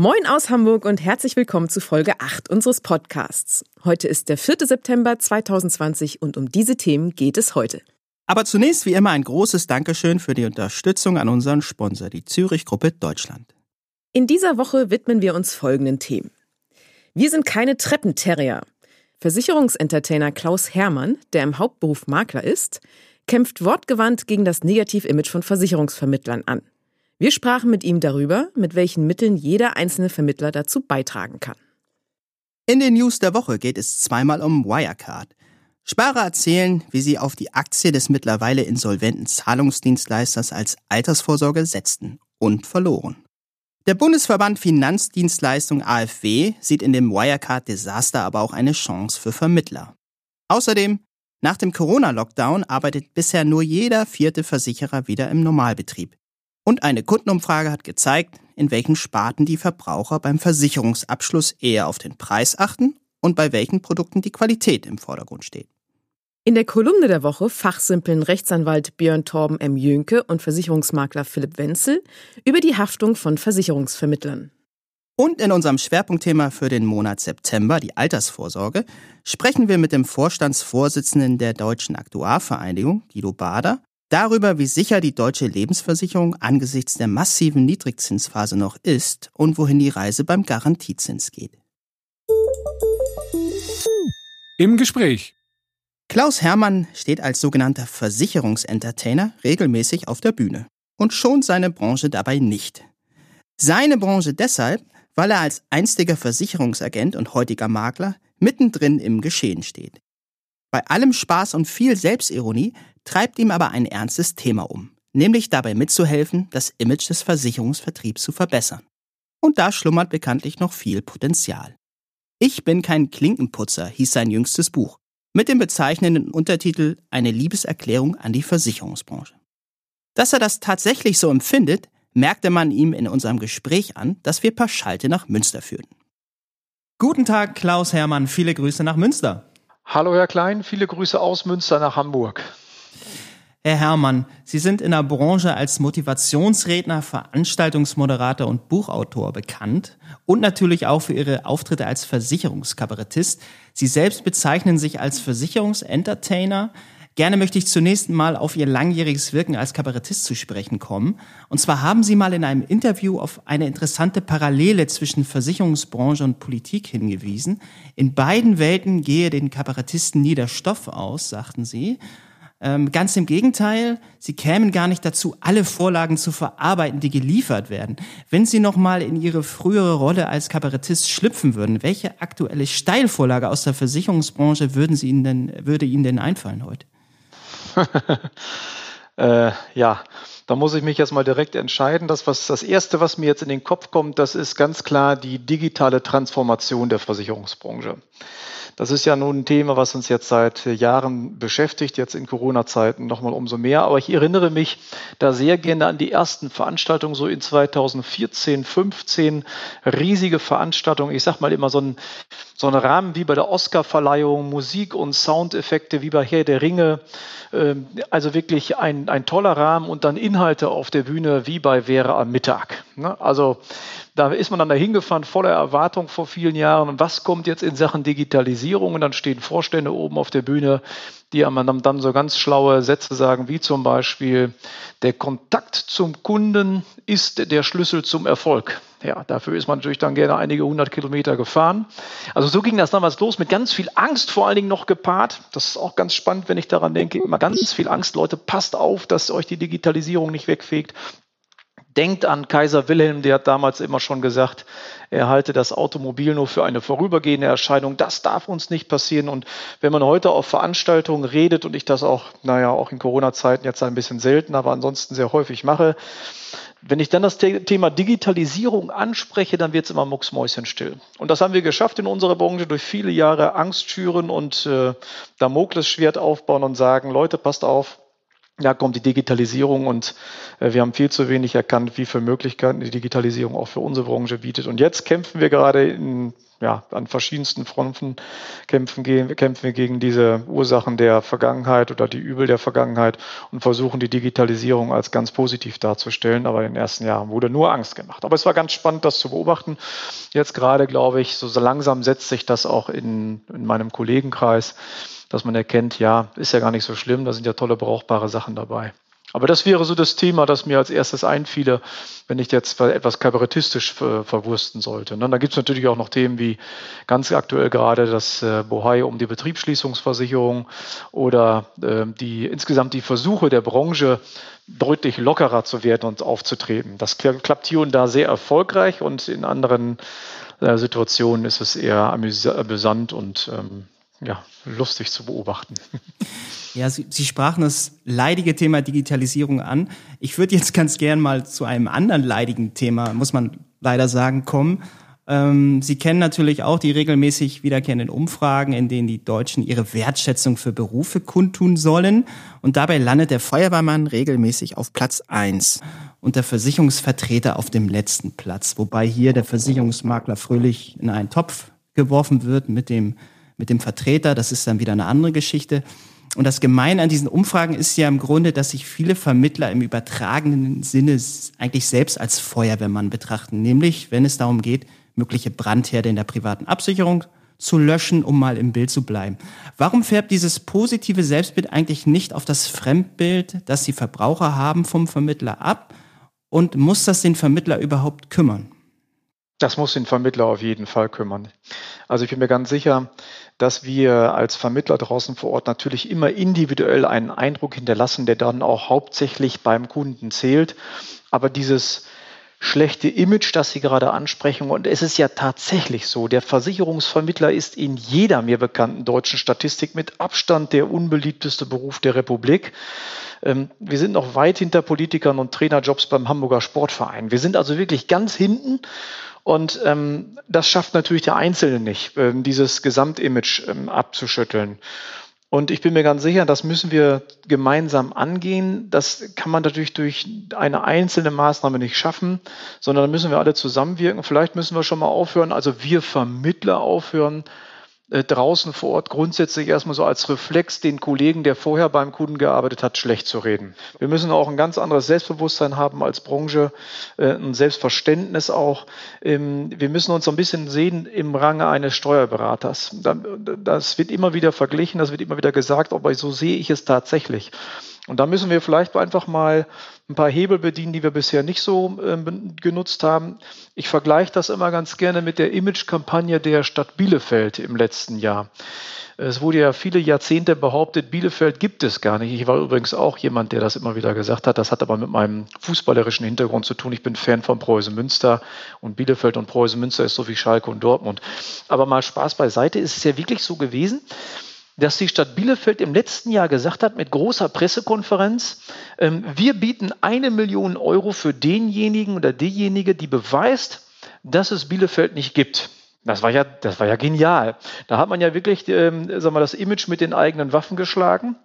Moin aus Hamburg und herzlich willkommen zu Folge 8 unseres Podcasts. Heute ist der 4. September 2020 und um diese Themen geht es heute. Aber zunächst wie immer ein großes Dankeschön für die Unterstützung an unseren Sponsor, die Zürich Gruppe Deutschland. In dieser Woche widmen wir uns folgenden Themen. Wir sind keine Treppenterrier. Versicherungsentertainer Klaus Hermann, der im Hauptberuf Makler ist, kämpft wortgewandt gegen das Negativimage von Versicherungsvermittlern an. Wir sprachen mit ihm darüber, mit welchen Mitteln jeder einzelne Vermittler dazu beitragen kann. In den News der Woche geht es zweimal um Wirecard. Sparer erzählen, wie sie auf die Aktie des mittlerweile insolventen Zahlungsdienstleisters als Altersvorsorge setzten und verloren. Der Bundesverband Finanzdienstleistung AfW sieht in dem Wirecard-Desaster aber auch eine Chance für Vermittler. Außerdem, nach dem Corona-Lockdown arbeitet bisher nur jeder vierte Versicherer wieder im Normalbetrieb. Und eine Kundenumfrage hat gezeigt, in welchen Sparten die Verbraucher beim Versicherungsabschluss eher auf den Preis achten und bei welchen Produkten die Qualität im Vordergrund steht. In der Kolumne der Woche fachsimpeln Rechtsanwalt Björn Torben M. Jönke und Versicherungsmakler Philipp Wenzel über die Haftung von Versicherungsvermittlern. Und in unserem Schwerpunktthema für den Monat September, die Altersvorsorge, sprechen wir mit dem Vorstandsvorsitzenden der Deutschen Aktuarvereinigung, Guido Bader, darüber, wie sicher die deutsche Lebensversicherung angesichts der massiven Niedrigzinsphase noch ist und wohin die Reise beim Garantiezins geht. Im Gespräch. Klaus Hermann steht als sogenannter Versicherungsentertainer regelmäßig auf der Bühne und schont seine Branche dabei nicht. Seine Branche deshalb, weil er als einstiger Versicherungsagent und heutiger Makler mittendrin im Geschehen steht. Bei allem Spaß und viel Selbstironie treibt ihm aber ein ernstes Thema um, nämlich dabei mitzuhelfen, das Image des Versicherungsvertriebs zu verbessern. Und da schlummert bekanntlich noch viel Potenzial. Ich bin kein Klinkenputzer, hieß sein jüngstes Buch, mit dem bezeichnenden Untertitel Eine Liebeserklärung an die Versicherungsbranche. Dass er das tatsächlich so empfindet, merkte man ihm in unserem Gespräch an, das wir per Schalte nach Münster führten. Guten Tag, Klaus Hermann, viele Grüße nach Münster. Hallo Herr Klein, viele Grüße aus Münster nach Hamburg. Herr Herrmann, Sie sind in der Branche als Motivationsredner, Veranstaltungsmoderator und Buchautor bekannt und natürlich auch für Ihre Auftritte als Versicherungskabarettist. Sie selbst bezeichnen sich als Versicherungsentertainer. Gerne möchte ich zunächst mal auf Ihr langjähriges Wirken als Kabarettist zu sprechen kommen. Und zwar haben Sie mal in einem Interview auf eine interessante Parallele zwischen Versicherungsbranche und Politik hingewiesen. In beiden Welten gehe den Kabarettisten nie der Stoff aus, sagten Sie. Ähm, ganz im Gegenteil, sie kämen gar nicht dazu, alle Vorlagen zu verarbeiten, die geliefert werden. Wenn sie nochmal in ihre frühere Rolle als Kabarettist schlüpfen würden, welche aktuelle Steilvorlage aus der Versicherungsbranche würden sie Ihnen denn, würde Ihnen denn einfallen heute? äh, ja, da muss ich mich jetzt mal direkt entscheiden. Das, was, das Erste, was mir jetzt in den Kopf kommt, das ist ganz klar die digitale Transformation der Versicherungsbranche. Das ist ja nun ein Thema, was uns jetzt seit Jahren beschäftigt, jetzt in Corona-Zeiten nochmal umso mehr. Aber ich erinnere mich da sehr gerne an die ersten Veranstaltungen, so in 2014, 15, riesige Veranstaltungen. Ich sag mal immer so ein, so ein Rahmen wie bei der Oscar-Verleihung, Musik und Soundeffekte wie bei Herr der Ringe. Ähm, also wirklich ein, ein toller Rahmen und dann Inhalte auf der Bühne wie bei Wäre am Mittag. Ne? Also da ist man dann dahin gefahren, voller Erwartung vor vielen Jahren. Und was kommt jetzt in Sachen Digitalisierung? Und dann stehen Vorstände oben auf der Bühne, die einem dann so ganz schlaue Sätze sagen, wie zum Beispiel, der Kontakt zum Kunden ist der Schlüssel zum Erfolg. Ja, dafür ist man natürlich dann gerne einige hundert Kilometer gefahren. Also so ging das damals los, mit ganz viel Angst vor allen Dingen noch gepaart. Das ist auch ganz spannend, wenn ich daran denke. Immer ganz viel Angst. Leute, passt auf, dass euch die Digitalisierung nicht wegfegt Denkt an Kaiser Wilhelm, der hat damals immer schon gesagt, er halte das Automobil nur für eine vorübergehende Erscheinung. Das darf uns nicht passieren. Und wenn man heute auf Veranstaltungen redet und ich das auch, naja, auch in Corona-Zeiten jetzt ein bisschen selten, aber ansonsten sehr häufig mache, wenn ich dann das Thema Digitalisierung anspreche, dann wird es immer mucksmäuschenstill. Und das haben wir geschafft in unserer Branche durch viele Jahre Angst schüren und äh, Damoklesschwert aufbauen und sagen, Leute, passt auf, da kommt die Digitalisierung und äh, wir haben viel zu wenig erkannt, wie viele Möglichkeiten die Digitalisierung auch für unsere Branche bietet. Und jetzt kämpfen wir gerade in, ja, an verschiedensten Fronten, kämpfen, kämpfen wir gegen diese Ursachen der Vergangenheit oder die Übel der Vergangenheit und versuchen die Digitalisierung als ganz positiv darzustellen. Aber in den ersten Jahren wurde nur Angst gemacht. Aber es war ganz spannend, das zu beobachten. Jetzt gerade, glaube ich, so langsam setzt sich das auch in, in meinem Kollegenkreis dass man erkennt, ja, ist ja gar nicht so schlimm, da sind ja tolle, brauchbare Sachen dabei. Aber das wäre so das Thema, das mir als erstes einfiele, wenn ich jetzt etwas kabarettistisch verwursten sollte. Und dann gibt es natürlich auch noch Themen wie ganz aktuell gerade das äh, Bohai um die Betriebsschließungsversicherung oder äh, die insgesamt die Versuche der Branche, deutlich lockerer zu werden und aufzutreten. Das klappt hier und da sehr erfolgreich und in anderen äh, Situationen ist es eher amüsant und ähm, ja, lustig zu beobachten. Ja, Sie, Sie sprachen das leidige Thema Digitalisierung an. Ich würde jetzt ganz gern mal zu einem anderen leidigen Thema, muss man leider sagen, kommen. Ähm, Sie kennen natürlich auch die regelmäßig wiederkehrenden Umfragen, in denen die Deutschen ihre Wertschätzung für Berufe kundtun sollen. Und dabei landet der Feuerwehrmann regelmäßig auf Platz eins und der Versicherungsvertreter auf dem letzten Platz. Wobei hier der Versicherungsmakler fröhlich in einen Topf geworfen wird mit dem mit dem Vertreter, das ist dann wieder eine andere Geschichte. Und das Gemeine an diesen Umfragen ist ja im Grunde, dass sich viele Vermittler im übertragenen Sinne eigentlich selbst als Feuerwehrmann betrachten, nämlich wenn es darum geht, mögliche Brandherde in der privaten Absicherung zu löschen, um mal im Bild zu bleiben. Warum färbt dieses positive Selbstbild eigentlich nicht auf das Fremdbild, das die Verbraucher haben vom Vermittler ab? Und muss das den Vermittler überhaupt kümmern? Das muss den Vermittler auf jeden Fall kümmern. Also ich bin mir ganz sicher, dass wir als Vermittler draußen vor Ort natürlich immer individuell einen Eindruck hinterlassen, der dann auch hauptsächlich beim Kunden zählt. Aber dieses schlechte Image, das Sie gerade ansprechen. Und es ist ja tatsächlich so, der Versicherungsvermittler ist in jeder mir bekannten deutschen Statistik mit Abstand der unbeliebteste Beruf der Republik. Ähm, wir sind noch weit hinter Politikern und Trainerjobs beim Hamburger Sportverein. Wir sind also wirklich ganz hinten. Und ähm, das schafft natürlich der Einzelne nicht, ähm, dieses Gesamtimage ähm, abzuschütteln. Und ich bin mir ganz sicher, das müssen wir gemeinsam angehen. Das kann man natürlich durch eine einzelne Maßnahme nicht schaffen, sondern da müssen wir alle zusammenwirken. Vielleicht müssen wir schon mal aufhören, also wir Vermittler aufhören, äh, draußen vor Ort grundsätzlich erstmal so als Reflex den Kollegen, der vorher beim Kunden gearbeitet hat, schlecht zu reden. Wir müssen auch ein ganz anderes Selbstbewusstsein haben als Branche, äh, ein Selbstverständnis auch. Ähm, wir müssen uns so ein bisschen sehen im Range eines Steuerberaters. Das wird immer wieder verglichen, das wird immer wieder gesagt, aber so sehe ich es tatsächlich. Und da müssen wir vielleicht einfach mal ein paar Hebel bedienen, die wir bisher nicht so äh, genutzt haben. Ich vergleiche das immer ganz gerne mit der Image-Kampagne der Stadt Bielefeld im letzten Jahr. Es wurde ja viele Jahrzehnte behauptet, Bielefeld gibt es gar nicht. Ich war übrigens auch jemand, der das immer wieder gesagt hat. Das hat aber mit meinem fußballerischen Hintergrund zu tun. Ich bin Fan von Preußen Münster und Bielefeld und Preußen Münster ist so wie Schalke und Dortmund. Aber mal Spaß beiseite, ist es ja wirklich so gewesen, dass die Stadt Bielefeld im letzten Jahr gesagt hat, mit großer Pressekonferenz, ähm, wir bieten eine Million Euro für denjenigen oder diejenige, die beweist, dass es Bielefeld nicht gibt. Das war ja, das war ja genial. Da hat man ja wirklich, ähm, sagen wir, das Image mit den eigenen Waffen geschlagen.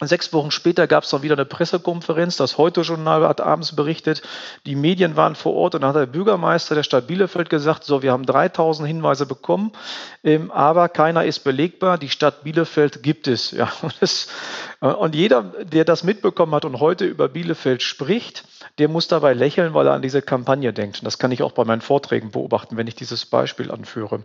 Sechs Wochen später gab es dann wieder eine Pressekonferenz. Das Heute-Journal hat abends berichtet, die Medien waren vor Ort und dann hat der Bürgermeister der Stadt Bielefeld gesagt, so, wir haben 3000 Hinweise bekommen, ähm, aber keiner ist belegbar. Die Stadt Bielefeld gibt es. Ja, und, das, äh, und jeder, der das mitbekommen hat und heute über Bielefeld spricht, der muss dabei lächeln, weil er an diese Kampagne denkt. Und das kann ich auch bei meinen Vorträgen beobachten, wenn ich dieses Beispiel anführe.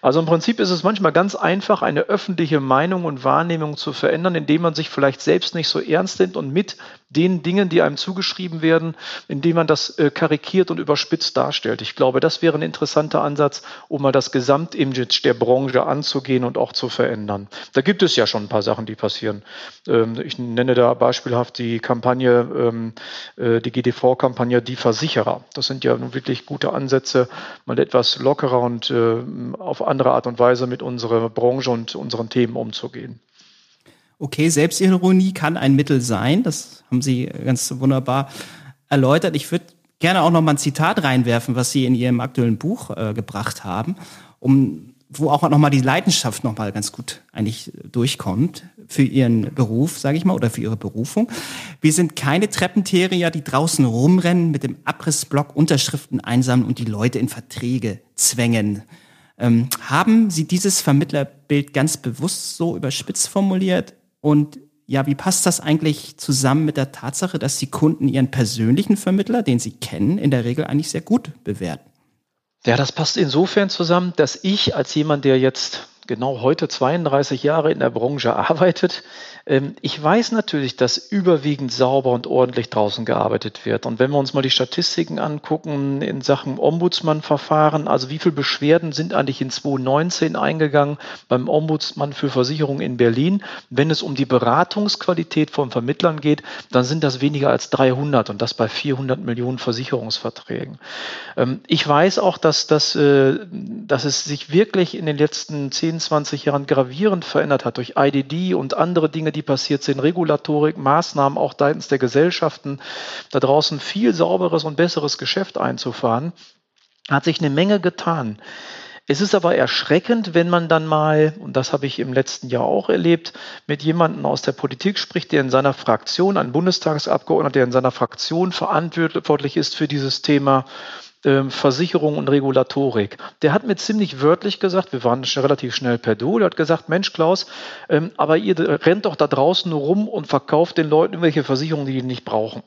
Also im Prinzip ist es manchmal ganz einfach, eine öffentliche Meinung und Wahrnehmung zu verändern, indem man sich vielleicht vielleicht selbst nicht so ernst nimmt und mit den Dingen, die einem zugeschrieben werden, indem man das äh, karikiert und überspitzt darstellt. Ich glaube, das wäre ein interessanter Ansatz, um mal das Gesamtimage der Branche anzugehen und auch zu verändern. Da gibt es ja schon ein paar Sachen, die passieren. Ähm, ich nenne da beispielhaft die Kampagne, ähm, äh, die GDV-Kampagne Die Versicherer. Das sind ja nun wirklich gute Ansätze, mal etwas lockerer und äh, auf andere Art und Weise mit unserer Branche und unseren Themen umzugehen. Okay, Selbstironie kann ein Mittel sein. Das haben Sie ganz wunderbar erläutert. Ich würde gerne auch noch mal ein Zitat reinwerfen, was Sie in Ihrem aktuellen Buch äh, gebracht haben, um wo auch noch mal die Leidenschaft noch mal ganz gut eigentlich durchkommt für Ihren Beruf, sage ich mal, oder für Ihre Berufung. Wir sind keine Treppenterier, die draußen rumrennen, mit dem Abrissblock Unterschriften einsammeln und die Leute in Verträge zwängen. Ähm, haben Sie dieses Vermittlerbild ganz bewusst so überspitzt formuliert? Und ja, wie passt das eigentlich zusammen mit der Tatsache, dass die Kunden ihren persönlichen Vermittler, den sie kennen, in der Regel eigentlich sehr gut bewerten? Ja, das passt insofern zusammen, dass ich als jemand, der jetzt genau heute 32 Jahre in der Branche arbeitet, ich weiß natürlich, dass überwiegend sauber und ordentlich draußen gearbeitet wird. Und wenn wir uns mal die Statistiken angucken in Sachen Ombudsmann-Verfahren, also wie viele Beschwerden sind eigentlich in 2019 eingegangen beim Ombudsmann für Versicherungen in Berlin? Wenn es um die Beratungsqualität von Vermittlern geht, dann sind das weniger als 300 und das bei 400 Millionen Versicherungsverträgen. Ähm, ich weiß auch, dass, dass, äh, dass es sich wirklich in den letzten 10, 20 Jahren gravierend verändert hat durch IDD und andere Dinge, die passiert sind, Regulatorik, Maßnahmen auch seitens der Gesellschaften, da draußen viel sauberes und besseres Geschäft einzufahren, hat sich eine Menge getan. Es ist aber erschreckend, wenn man dann mal, und das habe ich im letzten Jahr auch erlebt, mit jemandem aus der Politik spricht, der in seiner Fraktion, ein Bundestagsabgeordneter, der in seiner Fraktion verantwortlich ist für dieses Thema, ähm, Versicherung und Regulatorik. Der hat mir ziemlich wörtlich gesagt, wir waren schon relativ schnell per Du, der hat gesagt, Mensch Klaus, ähm, aber ihr rennt doch da draußen nur rum und verkauft den Leuten irgendwelche Versicherungen, die die nicht brauchen.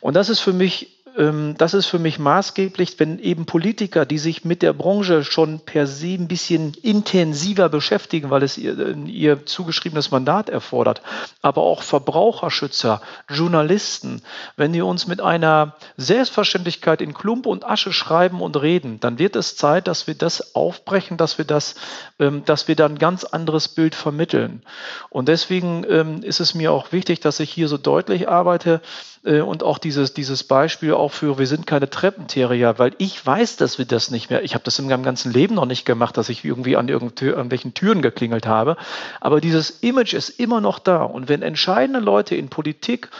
Und das ist für mich das ist für mich maßgeblich, wenn eben Politiker, die sich mit der Branche schon per se ein bisschen intensiver beschäftigen, weil es ihr, ihr zugeschriebenes Mandat erfordert, aber auch Verbraucherschützer, Journalisten, wenn die uns mit einer Selbstverständlichkeit in Klump und Asche schreiben und reden, dann wird es Zeit, dass wir das aufbrechen, dass wir das, ähm, dass wir dann ein ganz anderes Bild vermitteln. Und deswegen ähm, ist es mir auch wichtig, dass ich hier so deutlich arbeite, äh, und auch dieses, dieses Beispiel auch für, wir sind keine Treppenterier, weil ich weiß, dass wir das nicht mehr, ich habe das in meinem ganzen Leben noch nicht gemacht, dass ich irgendwie an irgendwelchen Türen geklingelt habe, aber dieses Image ist immer noch da. Und wenn entscheidende Leute in Politik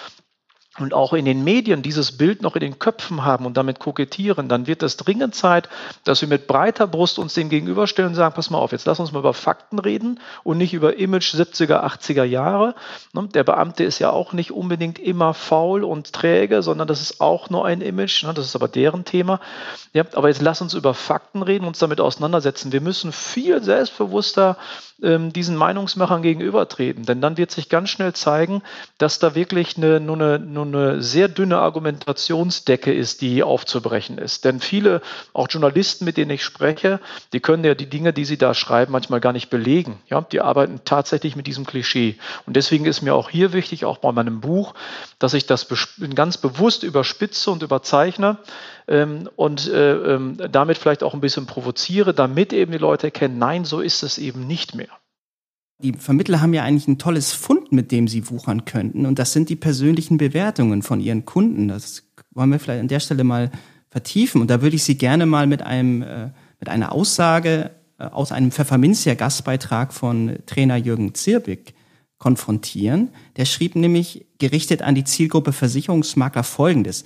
und auch in den Medien dieses Bild noch in den Köpfen haben und damit kokettieren, dann wird es dringend Zeit, dass wir mit breiter Brust uns dem gegenüberstellen und sagen, pass mal auf, jetzt lass uns mal über Fakten reden und nicht über Image 70er, 80er Jahre. Ne, der Beamte ist ja auch nicht unbedingt immer faul und träge, sondern das ist auch nur ein Image, ne, das ist aber deren Thema. Ja, aber jetzt lass uns über Fakten reden, uns damit auseinandersetzen. Wir müssen viel selbstbewusster ähm, diesen Meinungsmachern gegenübertreten. Denn dann wird sich ganz schnell zeigen, dass da wirklich eine, nur, eine, nur eine sehr dünne Argumentationsdecke ist, die aufzubrechen ist. Denn viele, auch Journalisten, mit denen ich spreche, die können ja die Dinge, die sie da schreiben, manchmal gar nicht belegen. Ja, die arbeiten tatsächlich mit diesem Klischee. Und deswegen ist mir auch hier wichtig, auch bei meinem Buch, dass ich das ganz bewusst überspitze und überzeichne ähm, und äh, ähm, damit vielleicht auch ein bisschen provoziere, damit eben die Leute erkennen, nein, so ist es eben nicht mehr. Die Vermittler haben ja eigentlich ein tolles Fund, mit dem sie wuchern könnten. Und das sind die persönlichen Bewertungen von ihren Kunden. Das wollen wir vielleicht an der Stelle mal vertiefen. Und da würde ich Sie gerne mal mit einem, äh, mit einer Aussage äh, aus einem Pfefferminzia-Gastbeitrag von Trainer Jürgen Zirbig konfrontieren. Der schrieb nämlich, gerichtet an die Zielgruppe Versicherungsmakler Folgendes.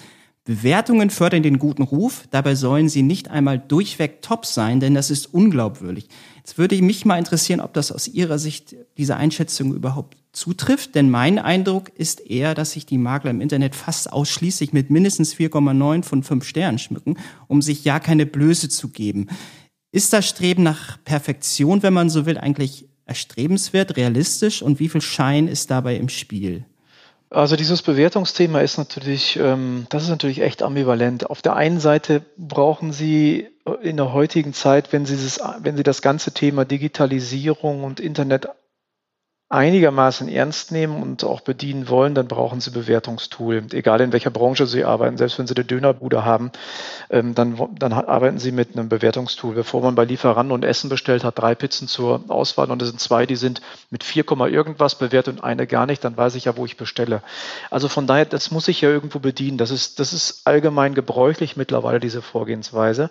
Bewertungen fördern den guten Ruf, dabei sollen sie nicht einmal durchweg top sein, denn das ist unglaubwürdig. Jetzt würde mich mal interessieren, ob das aus Ihrer Sicht diese Einschätzung überhaupt zutrifft, denn mein Eindruck ist eher, dass sich die Makler im Internet fast ausschließlich mit mindestens 4,9 von 5 Sternen schmücken, um sich ja keine Blöße zu geben. Ist das Streben nach Perfektion, wenn man so will, eigentlich erstrebenswert, realistisch und wie viel Schein ist dabei im Spiel? Also dieses Bewertungsthema ist natürlich, ähm, das ist natürlich echt ambivalent. Auf der einen Seite brauchen Sie in der heutigen Zeit, wenn Sie, das, wenn Sie das ganze Thema Digitalisierung und Internet einigermaßen ernst nehmen und auch bedienen wollen, dann brauchen sie Bewertungstool. Egal in welcher Branche sie arbeiten, selbst wenn sie eine Dönerbude haben, ähm, dann, dann arbeiten sie mit einem Bewertungstool. Bevor man bei Lieferanten und Essen bestellt, hat drei Pizzen zur Auswahl und es sind zwei, die sind mit 4, irgendwas bewertet und eine gar nicht, dann weiß ich ja, wo ich bestelle. Also von daher, das muss ich ja irgendwo bedienen. Das ist, das ist allgemein gebräuchlich mittlerweile, diese Vorgehensweise.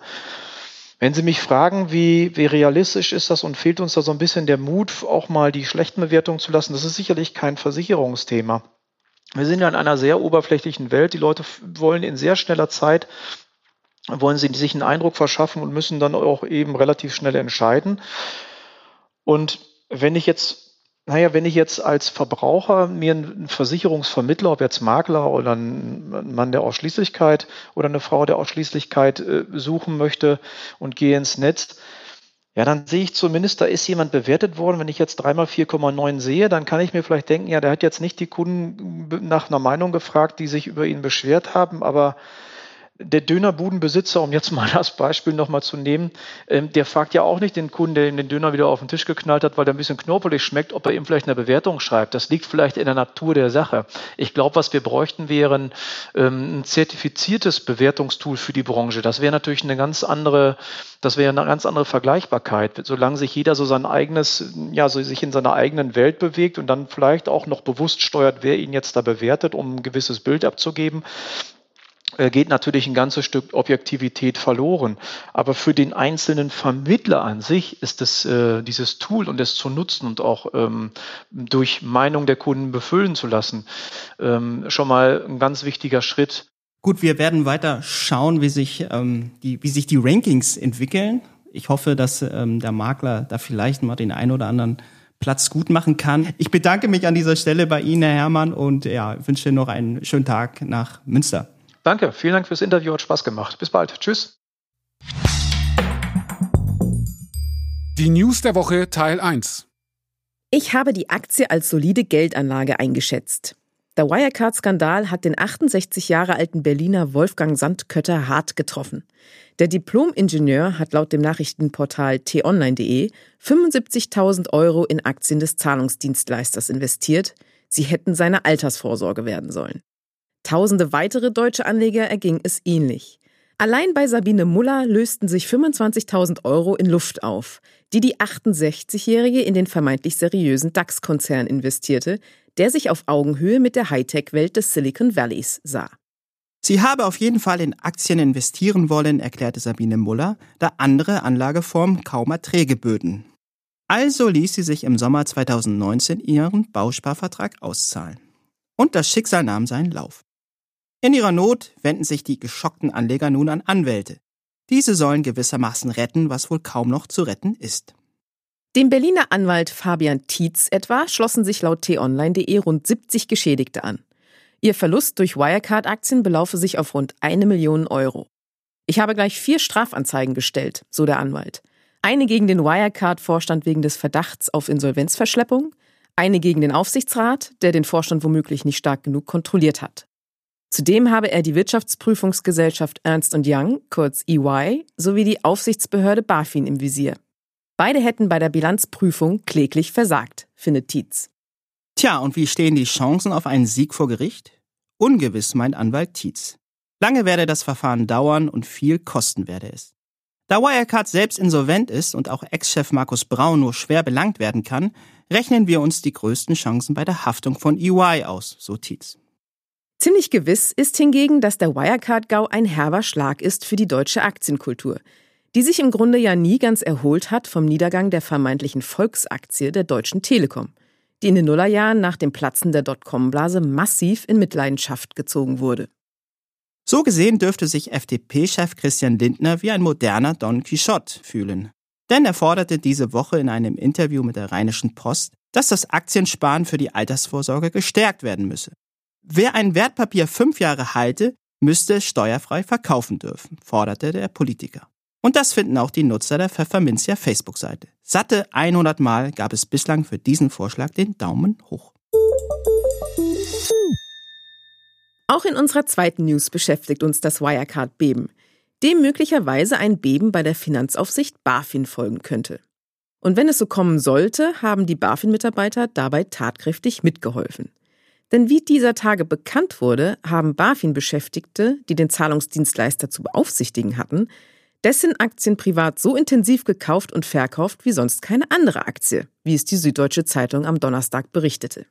Wenn Sie mich fragen, wie, wie realistisch ist das und fehlt uns da so ein bisschen der Mut, auch mal die schlechten Bewertungen zu lassen, das ist sicherlich kein Versicherungsthema. Wir sind ja in einer sehr oberflächlichen Welt. Die Leute wollen in sehr schneller Zeit wollen sie sich einen Eindruck verschaffen und müssen dann auch eben relativ schnell entscheiden. Und wenn ich jetzt naja, wenn ich jetzt als Verbraucher mir einen Versicherungsvermittler, ob jetzt Makler oder ein Mann der Ausschließlichkeit oder eine Frau der Ausschließlichkeit äh, suchen möchte und gehe ins Netz, ja, dann sehe ich zumindest, da ist jemand bewertet worden. Wenn ich jetzt dreimal 4,9 sehe, dann kann ich mir vielleicht denken, ja, der hat jetzt nicht die Kunden nach einer Meinung gefragt, die sich über ihn beschwert haben, aber der Dönerbudenbesitzer, um jetzt mal das Beispiel nochmal zu nehmen, ähm, der fragt ja auch nicht den Kunden, der ihm den Döner wieder auf den Tisch geknallt hat, weil der ein bisschen knorpelig schmeckt, ob er ihm vielleicht eine Bewertung schreibt. Das liegt vielleicht in der Natur der Sache. Ich glaube, was wir bräuchten, wären ähm, ein zertifiziertes Bewertungstool für die Branche. Das wäre natürlich eine ganz andere, das wäre eine ganz andere Vergleichbarkeit. Solange sich jeder so sein eigenes, ja, so sich in seiner eigenen Welt bewegt und dann vielleicht auch noch bewusst steuert, wer ihn jetzt da bewertet, um ein gewisses Bild abzugeben, geht natürlich ein ganzes Stück Objektivität verloren. Aber für den einzelnen Vermittler an sich ist es äh, dieses Tool und es zu nutzen und auch ähm, durch Meinung der Kunden befüllen zu lassen, ähm, schon mal ein ganz wichtiger Schritt. Gut, wir werden weiter schauen, wie sich, ähm, die, wie sich die Rankings entwickeln. Ich hoffe, dass ähm, der Makler da vielleicht mal den einen oder anderen Platz gut machen kann. Ich bedanke mich an dieser Stelle bei Ihnen, Herr Herrmann, und ja, wünsche noch einen schönen Tag nach Münster. Danke, vielen Dank fürs Interview, hat Spaß gemacht. Bis bald. Tschüss. Die News der Woche Teil 1. Ich habe die Aktie als solide Geldanlage eingeschätzt. Der Wirecard-Skandal hat den 68 Jahre alten Berliner Wolfgang Sandkötter hart getroffen. Der Diplom-Ingenieur hat laut dem Nachrichtenportal t-online.de 75.000 Euro in Aktien des Zahlungsdienstleisters investiert. Sie hätten seine Altersvorsorge werden sollen. Tausende weitere deutsche Anleger erging es ähnlich. Allein bei Sabine Muller lösten sich 25.000 Euro in Luft auf, die die 68-Jährige in den vermeintlich seriösen DAX-Konzern investierte, der sich auf Augenhöhe mit der Hightech-Welt des Silicon Valleys sah. Sie habe auf jeden Fall in Aktien investieren wollen, erklärte Sabine Muller, da andere Anlageformen kaum Erträge böten. Also ließ sie sich im Sommer 2019 ihren Bausparvertrag auszahlen. Und das Schicksal nahm seinen Lauf. In ihrer Not wenden sich die geschockten Anleger nun an Anwälte. Diese sollen gewissermaßen retten, was wohl kaum noch zu retten ist. Dem Berliner Anwalt Fabian Tietz etwa schlossen sich laut t-online.de rund 70 Geschädigte an. Ihr Verlust durch Wirecard-Aktien belaufe sich auf rund eine Million Euro. Ich habe gleich vier Strafanzeigen gestellt, so der Anwalt. Eine gegen den Wirecard-Vorstand wegen des Verdachts auf Insolvenzverschleppung, eine gegen den Aufsichtsrat, der den Vorstand womöglich nicht stark genug kontrolliert hat. Zudem habe er die Wirtschaftsprüfungsgesellschaft Ernst Young, kurz EY, sowie die Aufsichtsbehörde BaFin im Visier. Beide hätten bei der Bilanzprüfung kläglich versagt, findet Tietz. Tja, und wie stehen die Chancen auf einen Sieg vor Gericht? Ungewiss, meint Anwalt Tietz. Lange werde das Verfahren dauern und viel kosten werde es. Da Wirecard selbst insolvent ist und auch Ex-Chef Markus Braun nur schwer belangt werden kann, rechnen wir uns die größten Chancen bei der Haftung von EY aus, so Tietz. Ziemlich gewiss ist hingegen, dass der Wirecard-Gau ein herber Schlag ist für die deutsche Aktienkultur, die sich im Grunde ja nie ganz erholt hat vom Niedergang der vermeintlichen Volksaktie der Deutschen Telekom, die in den Nullerjahren nach dem Platzen der Dotcom-Blase massiv in Mitleidenschaft gezogen wurde. So gesehen dürfte sich FDP-Chef Christian Lindner wie ein moderner Don Quixote fühlen. Denn er forderte diese Woche in einem Interview mit der Rheinischen Post, dass das Aktiensparen für die Altersvorsorge gestärkt werden müsse. Wer ein Wertpapier fünf Jahre halte, müsste es steuerfrei verkaufen dürfen, forderte der Politiker. Und das finden auch die Nutzer der Pfefferminzia Facebook-Seite. Satte 100 Mal gab es bislang für diesen Vorschlag den Daumen hoch. Auch in unserer zweiten News beschäftigt uns das Wirecard-Beben, dem möglicherweise ein Beben bei der Finanzaufsicht BaFin folgen könnte. Und wenn es so kommen sollte, haben die BaFin-Mitarbeiter dabei tatkräftig mitgeholfen. Denn wie dieser Tage bekannt wurde, haben BaFin-Beschäftigte, die den Zahlungsdienstleister zu beaufsichtigen hatten, dessen Aktien privat so intensiv gekauft und verkauft wie sonst keine andere Aktie, wie es die Süddeutsche Zeitung am Donnerstag berichtete.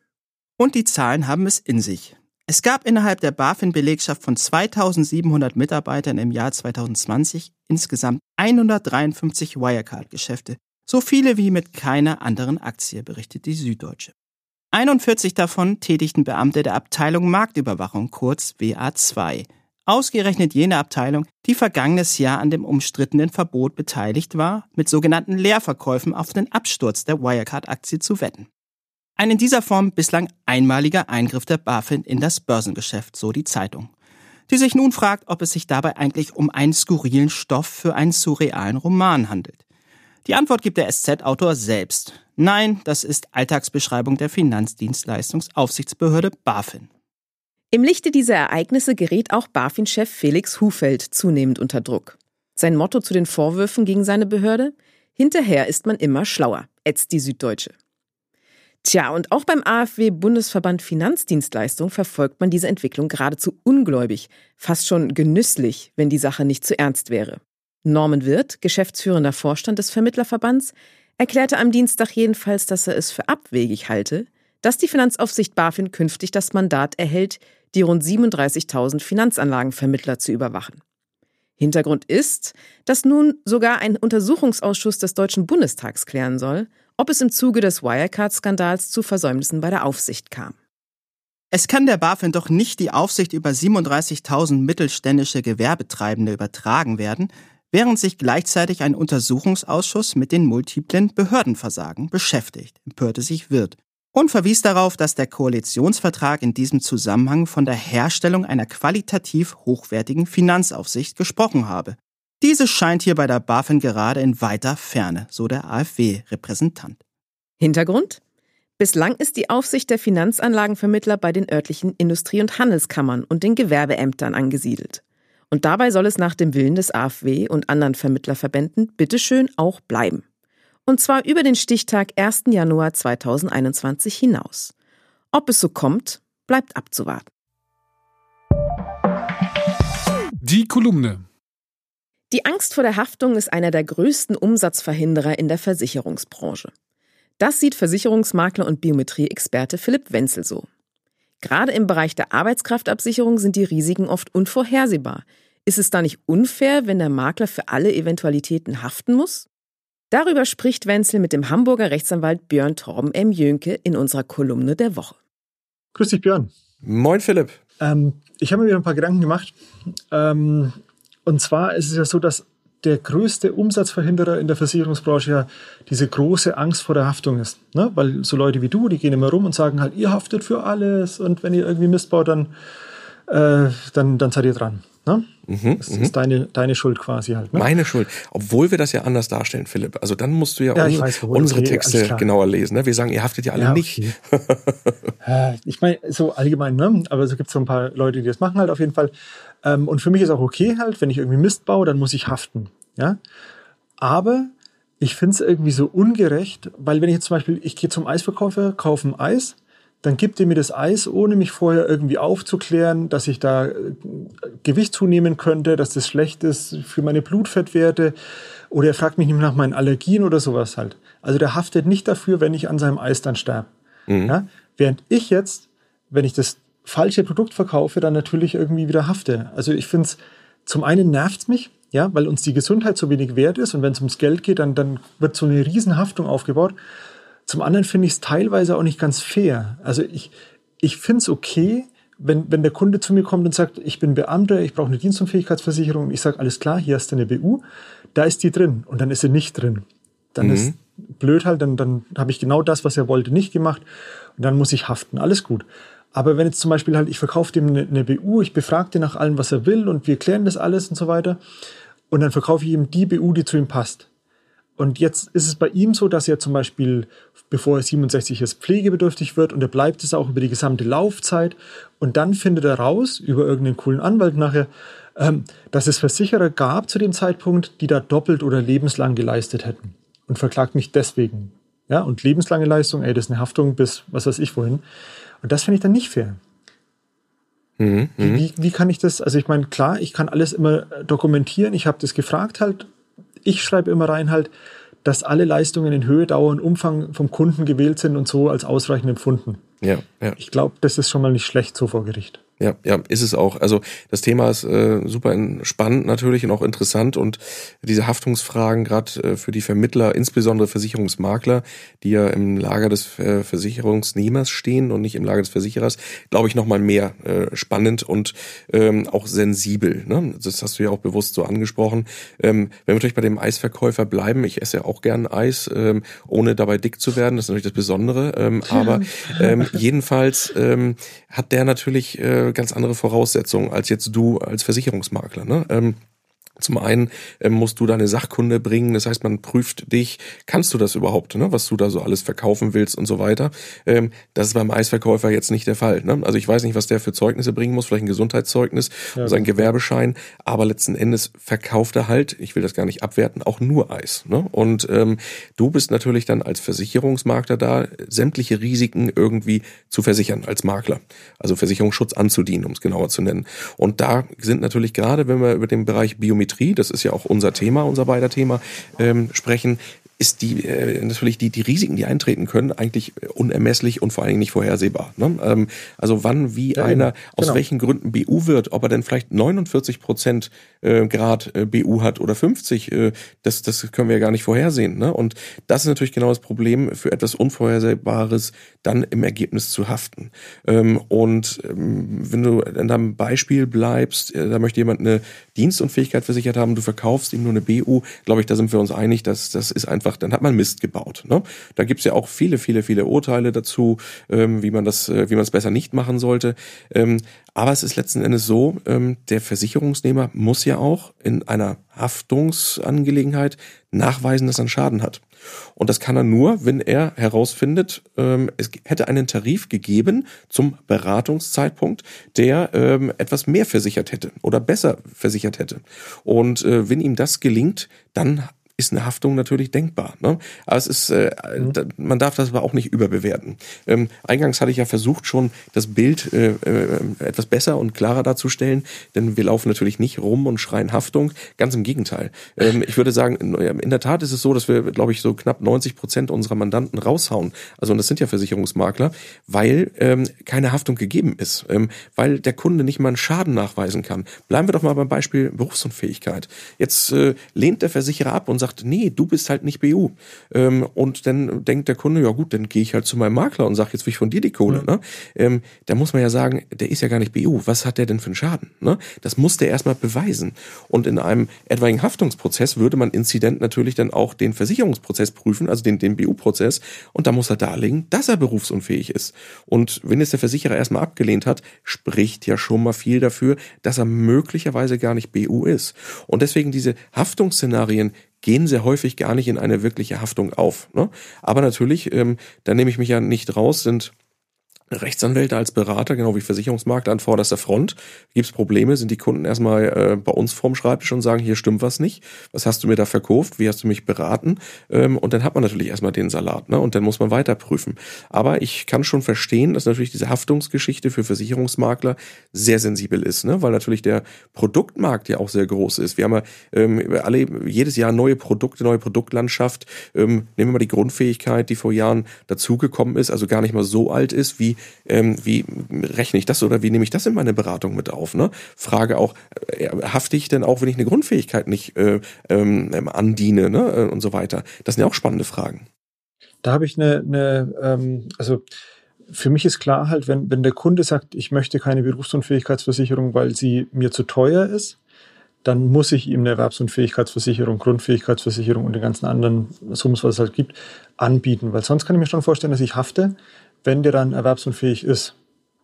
Und die Zahlen haben es in sich. Es gab innerhalb der BaFin-Belegschaft von 2700 Mitarbeitern im Jahr 2020 insgesamt 153 Wirecard-Geschäfte, so viele wie mit keiner anderen Aktie, berichtet die Süddeutsche. 41 davon tätigten Beamte der Abteilung Marktüberwachung, kurz WA2. Ausgerechnet jene Abteilung, die vergangenes Jahr an dem umstrittenen Verbot beteiligt war, mit sogenannten Leerverkäufen auf den Absturz der Wirecard-Aktie zu wetten. Ein in dieser Form bislang einmaliger Eingriff der BaFin in das Börsengeschäft, so die Zeitung, die sich nun fragt, ob es sich dabei eigentlich um einen skurrilen Stoff für einen surrealen Roman handelt. Die Antwort gibt der SZ-Autor selbst. Nein, das ist Alltagsbeschreibung der Finanzdienstleistungsaufsichtsbehörde BaFin. Im Lichte dieser Ereignisse gerät auch BaFin-Chef Felix Hufeld zunehmend unter Druck. Sein Motto zu den Vorwürfen gegen seine Behörde? Hinterher ist man immer schlauer, ätzt die Süddeutsche. Tja, und auch beim AfW Bundesverband Finanzdienstleistung verfolgt man diese Entwicklung geradezu ungläubig, fast schon genüsslich, wenn die Sache nicht zu ernst wäre. Norman Wirth, geschäftsführender Vorstand des Vermittlerverbands, erklärte am Dienstag jedenfalls, dass er es für abwegig halte, dass die Finanzaufsicht BaFin künftig das Mandat erhält, die rund 37.000 Finanzanlagenvermittler zu überwachen. Hintergrund ist, dass nun sogar ein Untersuchungsausschuss des Deutschen Bundestags klären soll, ob es im Zuge des Wirecard-Skandals zu Versäumnissen bei der Aufsicht kam. Es kann der BaFin doch nicht die Aufsicht über 37.000 mittelständische Gewerbetreibende übertragen werden, während sich gleichzeitig ein Untersuchungsausschuss mit den multiplen Behördenversagen beschäftigt, empörte sich Wirth und verwies darauf, dass der Koalitionsvertrag in diesem Zusammenhang von der Herstellung einer qualitativ hochwertigen Finanzaufsicht gesprochen habe. Diese scheint hier bei der BaFin gerade in weiter Ferne, so der AfW-Repräsentant. Hintergrund? Bislang ist die Aufsicht der Finanzanlagenvermittler bei den örtlichen Industrie- und Handelskammern und den Gewerbeämtern angesiedelt. Und dabei soll es nach dem Willen des AfW und anderen Vermittlerverbänden bitteschön auch bleiben. Und zwar über den Stichtag 1. Januar 2021 hinaus. Ob es so kommt, bleibt abzuwarten. Die Kolumne. Die Angst vor der Haftung ist einer der größten Umsatzverhinderer in der Versicherungsbranche. Das sieht Versicherungsmakler und Biometrieexperte Philipp Wenzel so. Gerade im Bereich der Arbeitskraftabsicherung sind die Risiken oft unvorhersehbar. Ist es da nicht unfair, wenn der Makler für alle Eventualitäten haften muss? Darüber spricht Wenzel mit dem Hamburger Rechtsanwalt Björn Torben M. Jönke in unserer Kolumne der Woche. Grüß dich, Björn. Moin, Philipp. Ähm, ich habe mir wieder ein paar Gedanken gemacht. Ähm, und zwar ist es ja so, dass der größte Umsatzverhinderer in der Versicherungsbranche ja diese große Angst vor der Haftung ist. Ne? Weil so Leute wie du, die gehen immer rum und sagen halt, ihr haftet für alles und wenn ihr irgendwie Mist baut, dann, äh, dann, dann seid ihr dran. Ne? Mhm, das ist mhm. deine, deine Schuld quasi halt. Ne? Meine Schuld. Obwohl wir das ja anders darstellen, Philipp. Also dann musst du ja, ja unsere, weiß, unsere okay, Texte genauer lesen. Ne? Wir sagen, ihr haftet ja alle ja, okay. nicht. ich meine, so allgemein, ne? aber so gibt es so ein paar Leute, die das machen halt auf jeden Fall. Ähm, und für mich ist auch okay halt, wenn ich irgendwie Mist baue, dann muss ich haften. Ja? Aber ich finde es irgendwie so ungerecht, weil wenn ich jetzt zum Beispiel, ich gehe zum Eisverkäufer, kaufe ein Eis, dann gibt er mir das Eis, ohne mich vorher irgendwie aufzuklären, dass ich da äh, Gewicht zunehmen könnte, dass das schlecht ist für meine Blutfettwerte. Oder er fragt mich nicht nach meinen Allergien oder sowas halt. Also der haftet nicht dafür, wenn ich an seinem Eis dann sterbe. Mhm. Ja? Während ich jetzt, wenn ich das falsche Produkt verkaufe, dann natürlich irgendwie wieder hafte. Also ich finde es, zum einen nervt es mich, ja, weil uns die Gesundheit so wenig wert ist und wenn es ums Geld geht, dann, dann wird so eine Riesenhaftung aufgebaut. Zum anderen finde ich es teilweise auch nicht ganz fair. Also ich, ich finde es okay, wenn, wenn der Kunde zu mir kommt und sagt, ich bin Beamter, ich brauche eine Dienstunfähigkeitsversicherung und ich sage, alles klar, hier hast du eine BU, da ist die drin und dann ist sie nicht drin. Dann mhm. ist blöd halt, dann, dann habe ich genau das, was er wollte, nicht gemacht und dann muss ich haften. Alles gut. Aber wenn jetzt zum Beispiel halt, ich verkaufe dem eine, eine BU, ich befrage den nach allem, was er will und wir klären das alles und so weiter. Und dann verkaufe ich ihm die BU, die zu ihm passt. Und jetzt ist es bei ihm so, dass er zum Beispiel, bevor er 67 ist, pflegebedürftig wird und er bleibt es auch über die gesamte Laufzeit. Und dann findet er raus, über irgendeinen coolen Anwalt nachher, ähm, dass es Versicherer gab zu dem Zeitpunkt, die da doppelt oder lebenslang geleistet hätten. und verklagt mich deswegen. Ja, und lebenslange Leistung, ey, das ist eine Haftung bis was weiß ich wohin. Und das finde ich dann nicht fair. Mhm, wie, mhm. wie, wie, kann ich das, also ich meine, klar, ich kann alles immer dokumentieren. Ich habe das gefragt halt. Ich schreibe immer rein halt, dass alle Leistungen in Höhe, Dauer und Umfang vom Kunden gewählt sind und so als ausreichend empfunden. Ja, ja. Ich glaube, das ist schon mal nicht schlecht so vor Gericht. Ja, ja, ist es auch. Also das Thema ist äh, super spannend natürlich und auch interessant und diese Haftungsfragen gerade äh, für die Vermittler, insbesondere Versicherungsmakler, die ja im Lager des äh, Versicherungsnehmers stehen und nicht im Lager des Versicherers, glaube ich nochmal mehr äh, spannend und ähm, auch sensibel. Ne? Das hast du ja auch bewusst so angesprochen. Ähm, wenn wir natürlich bei dem Eisverkäufer bleiben, ich esse ja auch gern Eis, ähm, ohne dabei dick zu werden, das ist natürlich das Besondere. Ähm, aber ähm, jedenfalls ähm, hat der natürlich äh, ganz andere Voraussetzungen als jetzt du als Versicherungsmakler. Ne? Ähm, zum einen ähm, musst du deine Sachkunde bringen, das heißt, man prüft dich, kannst du das überhaupt, ne, was du da so alles verkaufen willst und so weiter. Ähm, das ist beim Eisverkäufer jetzt nicht der Fall. Ne? Also ich weiß nicht, was der für Zeugnisse bringen muss, vielleicht ein Gesundheitszeugnis, ja, sein Gewerbeschein, aber letzten Endes verkauft er halt, ich will das gar nicht abwerten, auch nur Eis. Ne? Und ähm, du bist natürlich dann als Versicherungsmakler da, sämtliche Risiken irgendwie zu versichern als Makler. Also Versicherungsschutz anzudienen, um es genauer zu nennen. Und da sind natürlich gerade, wenn wir über den Bereich Biometrie Biometrie, das ist ja auch unser Thema, unser beider Thema, ähm, sprechen, ist die äh, natürlich die die Risiken, die eintreten können, eigentlich unermesslich und vor allen Dingen nicht vorhersehbar. Ne? Ähm, also wann, wie ja, einer aus genau. welchen Gründen BU wird, ob er denn vielleicht 49 Prozent äh, Grad äh, BU hat oder 50, äh, das das können wir ja gar nicht vorhersehen. Ne? Und das ist natürlich genau das Problem für etwas Unvorhersehbares dann im Ergebnis zu haften. Ähm, und ähm, wenn du in deinem Beispiel bleibst, äh, da möchte jemand eine Dienstunfähigkeit versichert haben, du verkaufst ihm nur eine BU, glaube ich, da sind wir uns einig, dass das ist einfach, dann hat man Mist gebaut. Ne? Da gibt's ja auch viele, viele, viele Urteile dazu, ähm, wie man das, äh, wie man es besser nicht machen sollte. Ähm, aber es ist letzten Endes so, ähm, der Versicherungsnehmer muss ja auch in einer Haftungsangelegenheit nachweisen, dass er einen Schaden hat. Und das kann er nur, wenn er herausfindet, ähm, es hätte einen Tarif gegeben zum Beratungszeitpunkt, der ähm, etwas mehr versichert hätte oder besser versichert hätte. Und äh, wenn ihm das gelingt, dann ist eine Haftung natürlich denkbar. Ne? Aber es ist, äh, mhm. man darf das aber auch nicht überbewerten. Ähm, eingangs hatte ich ja versucht, schon das Bild äh, äh, etwas besser und klarer darzustellen, denn wir laufen natürlich nicht rum und schreien Haftung. Ganz im Gegenteil. Ähm, ich würde sagen, in der Tat ist es so, dass wir, glaube ich, so knapp 90 Prozent unserer Mandanten raushauen. Also und das sind ja Versicherungsmakler, weil ähm, keine Haftung gegeben ist, ähm, weil der Kunde nicht mal einen Schaden nachweisen kann. Bleiben wir doch mal beim Beispiel Berufsunfähigkeit. Jetzt äh, lehnt der Versicherer ab und sagt, sagt, nee, du bist halt nicht BU. Ähm, und dann denkt der Kunde, ja gut, dann gehe ich halt zu meinem Makler und sage, jetzt will ich von dir die Kohle. Mhm. Ne? Ähm, da muss man ja sagen, der ist ja gar nicht BU. Was hat der denn für einen Schaden? Ne? Das muss der erstmal beweisen. Und in einem etwaigen Haftungsprozess würde man Inzident natürlich dann auch den Versicherungsprozess prüfen, also den, den BU-Prozess. Und da muss er darlegen, dass er berufsunfähig ist. Und wenn es der Versicherer erstmal abgelehnt hat, spricht ja schon mal viel dafür, dass er möglicherweise gar nicht BU ist. Und deswegen diese Haftungsszenarien gehen sehr häufig gar nicht in eine wirkliche Haftung auf. Ne? Aber natürlich, ähm, da nehme ich mich ja nicht raus, sind Rechtsanwälte als Berater, genau wie Versicherungsmakler an vorderster Front. Gibt es Probleme, sind die Kunden erstmal äh, bei uns vorm Schreibtisch und sagen, hier stimmt was nicht. Was hast du mir da verkauft? Wie hast du mich beraten? Ähm, und dann hat man natürlich erstmal den Salat, ne? Und dann muss man weiter prüfen. Aber ich kann schon verstehen, dass natürlich diese Haftungsgeschichte für Versicherungsmakler sehr sensibel ist, ne? Weil natürlich der Produktmarkt ja auch sehr groß ist. Wir haben ja ähm, alle jedes Jahr neue Produkte, neue Produktlandschaft. Ähm, nehmen wir mal die Grundfähigkeit, die vor Jahren dazugekommen ist, also gar nicht mal so alt ist wie ähm, wie rechne ich das oder wie nehme ich das in meine Beratung mit auf? Ne? Frage auch, äh, hafte ich denn auch, wenn ich eine Grundfähigkeit nicht äh, ähm, andiene ne? Äh, und so weiter? Das sind ja auch spannende Fragen. Da habe ich eine, eine ähm, also für mich ist klar halt, wenn, wenn der Kunde sagt, ich möchte keine Berufsunfähigkeitsversicherung, weil sie mir zu teuer ist, dann muss ich ihm eine Erwerbsunfähigkeitsversicherung, Grundfähigkeitsversicherung und den ganzen anderen Summs, was es halt gibt, anbieten. Weil sonst kann ich mir schon vorstellen, dass ich hafte, wenn der dann erwerbsunfähig ist.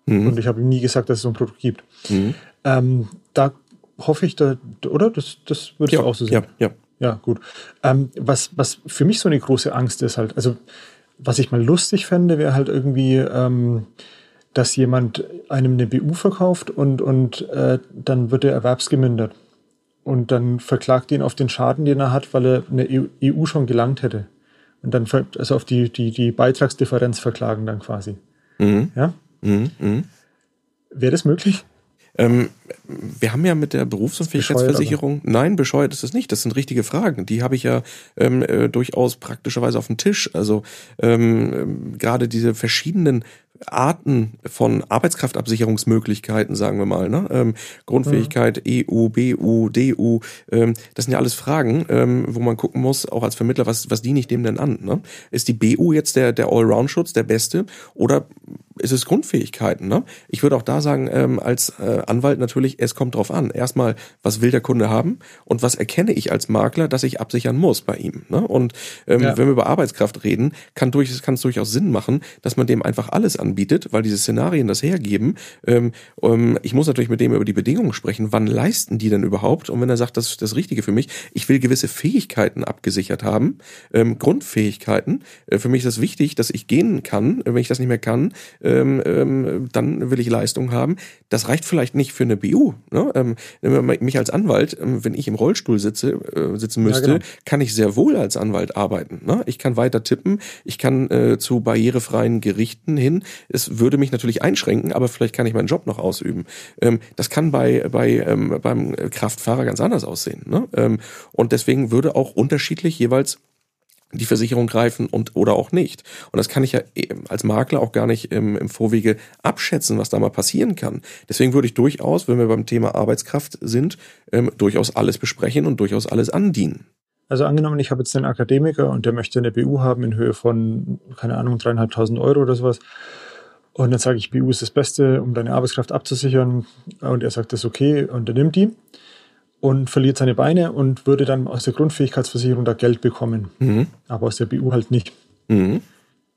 Mhm. Und ich habe ihm nie gesagt, dass es so ein Produkt gibt. Mhm. Ähm, da hoffe ich, da, oder? Das, das würdest ja, du auch so sehen. Ja, ja. Ja, gut. Ähm, was, was für mich so eine große Angst ist halt, also was ich mal lustig fände, wäre halt irgendwie, ähm, dass jemand einem eine BU verkauft und, und äh, dann wird er erwerbsgemindert. Und dann verklagt ihn auf den Schaden, den er hat, weil er eine EU e schon gelangt hätte. Und dann also auf die, die, die Beitragsdifferenz verklagen dann quasi. Mhm. Ja? Mhm. Mhm. Wäre das möglich? Ähm, wir haben ja mit der Berufsunfähigkeitsversicherung, nein, bescheuert ist es nicht. Das sind richtige Fragen. Die habe ich ja ähm, äh, durchaus praktischerweise auf dem Tisch. Also ähm, ähm gerade diese verschiedenen Arten von Arbeitskraftabsicherungsmöglichkeiten, sagen wir mal. Ne? Ähm, Grundfähigkeit. EU, BU, DU, ähm, das sind ja alles Fragen, ähm, wo man gucken muss, auch als Vermittler, was, was diene ich dem denn an? Ne? Ist die BU jetzt der, der Allround-Schutz, der beste? Oder ist es Grundfähigkeiten? Ne? Ich würde auch da sagen, ähm, als äh, Anwalt natürlich, es kommt drauf an. Erstmal, was will der Kunde haben und was erkenne ich als Makler, dass ich absichern muss bei ihm? Ne? Und ähm, ja. wenn wir über Arbeitskraft reden, kann, durch, kann es durchaus Sinn machen, dass man dem einfach alles anbietet, weil diese Szenarien das hergeben. Ähm, ähm, ich muss natürlich mit dem über die Bedingungen sprechen. Wann leisten die denn überhaupt? Und wenn er sagt, das ist das Richtige für mich, ich will gewisse Fähigkeiten abgesichert haben, ähm, Grundfähigkeiten. Äh, für mich ist es das wichtig, dass ich gehen kann. Wenn ich das nicht mehr kann, ähm, ähm, dann will ich Leistung haben. Das reicht vielleicht nicht für eine BU. Ne? Ähm, mich als Anwalt, ähm, wenn ich im Rollstuhl sitze, äh, sitzen müsste, ja, genau. kann ich sehr wohl als Anwalt arbeiten. Ne? Ich kann weiter tippen, ich kann äh, zu barrierefreien Gerichten hin. Es würde mich natürlich einschränken, aber vielleicht kann ich meinen Job noch ausüben. Ähm, das kann bei, bei ähm, beim Kraftfahrer ganz anders aussehen. Ne? Ähm, und deswegen würde auch unterschiedlich jeweils die Versicherung greifen und oder auch nicht. Und das kann ich ja als Makler auch gar nicht im, im Vorwege abschätzen, was da mal passieren kann. Deswegen würde ich durchaus, wenn wir beim Thema Arbeitskraft sind, ähm, durchaus alles besprechen und durchaus alles andienen. Also angenommen, ich habe jetzt einen Akademiker und der möchte eine BU haben in Höhe von, keine Ahnung, dreieinhalbtausend Euro oder sowas. Und dann sage ich, BU ist das Beste, um deine Arbeitskraft abzusichern. Und er sagt, das ist okay und er nimmt die und verliert seine Beine und würde dann aus der Grundfähigkeitsversicherung da Geld bekommen. Mhm. Aber aus der BU halt nicht. Mhm.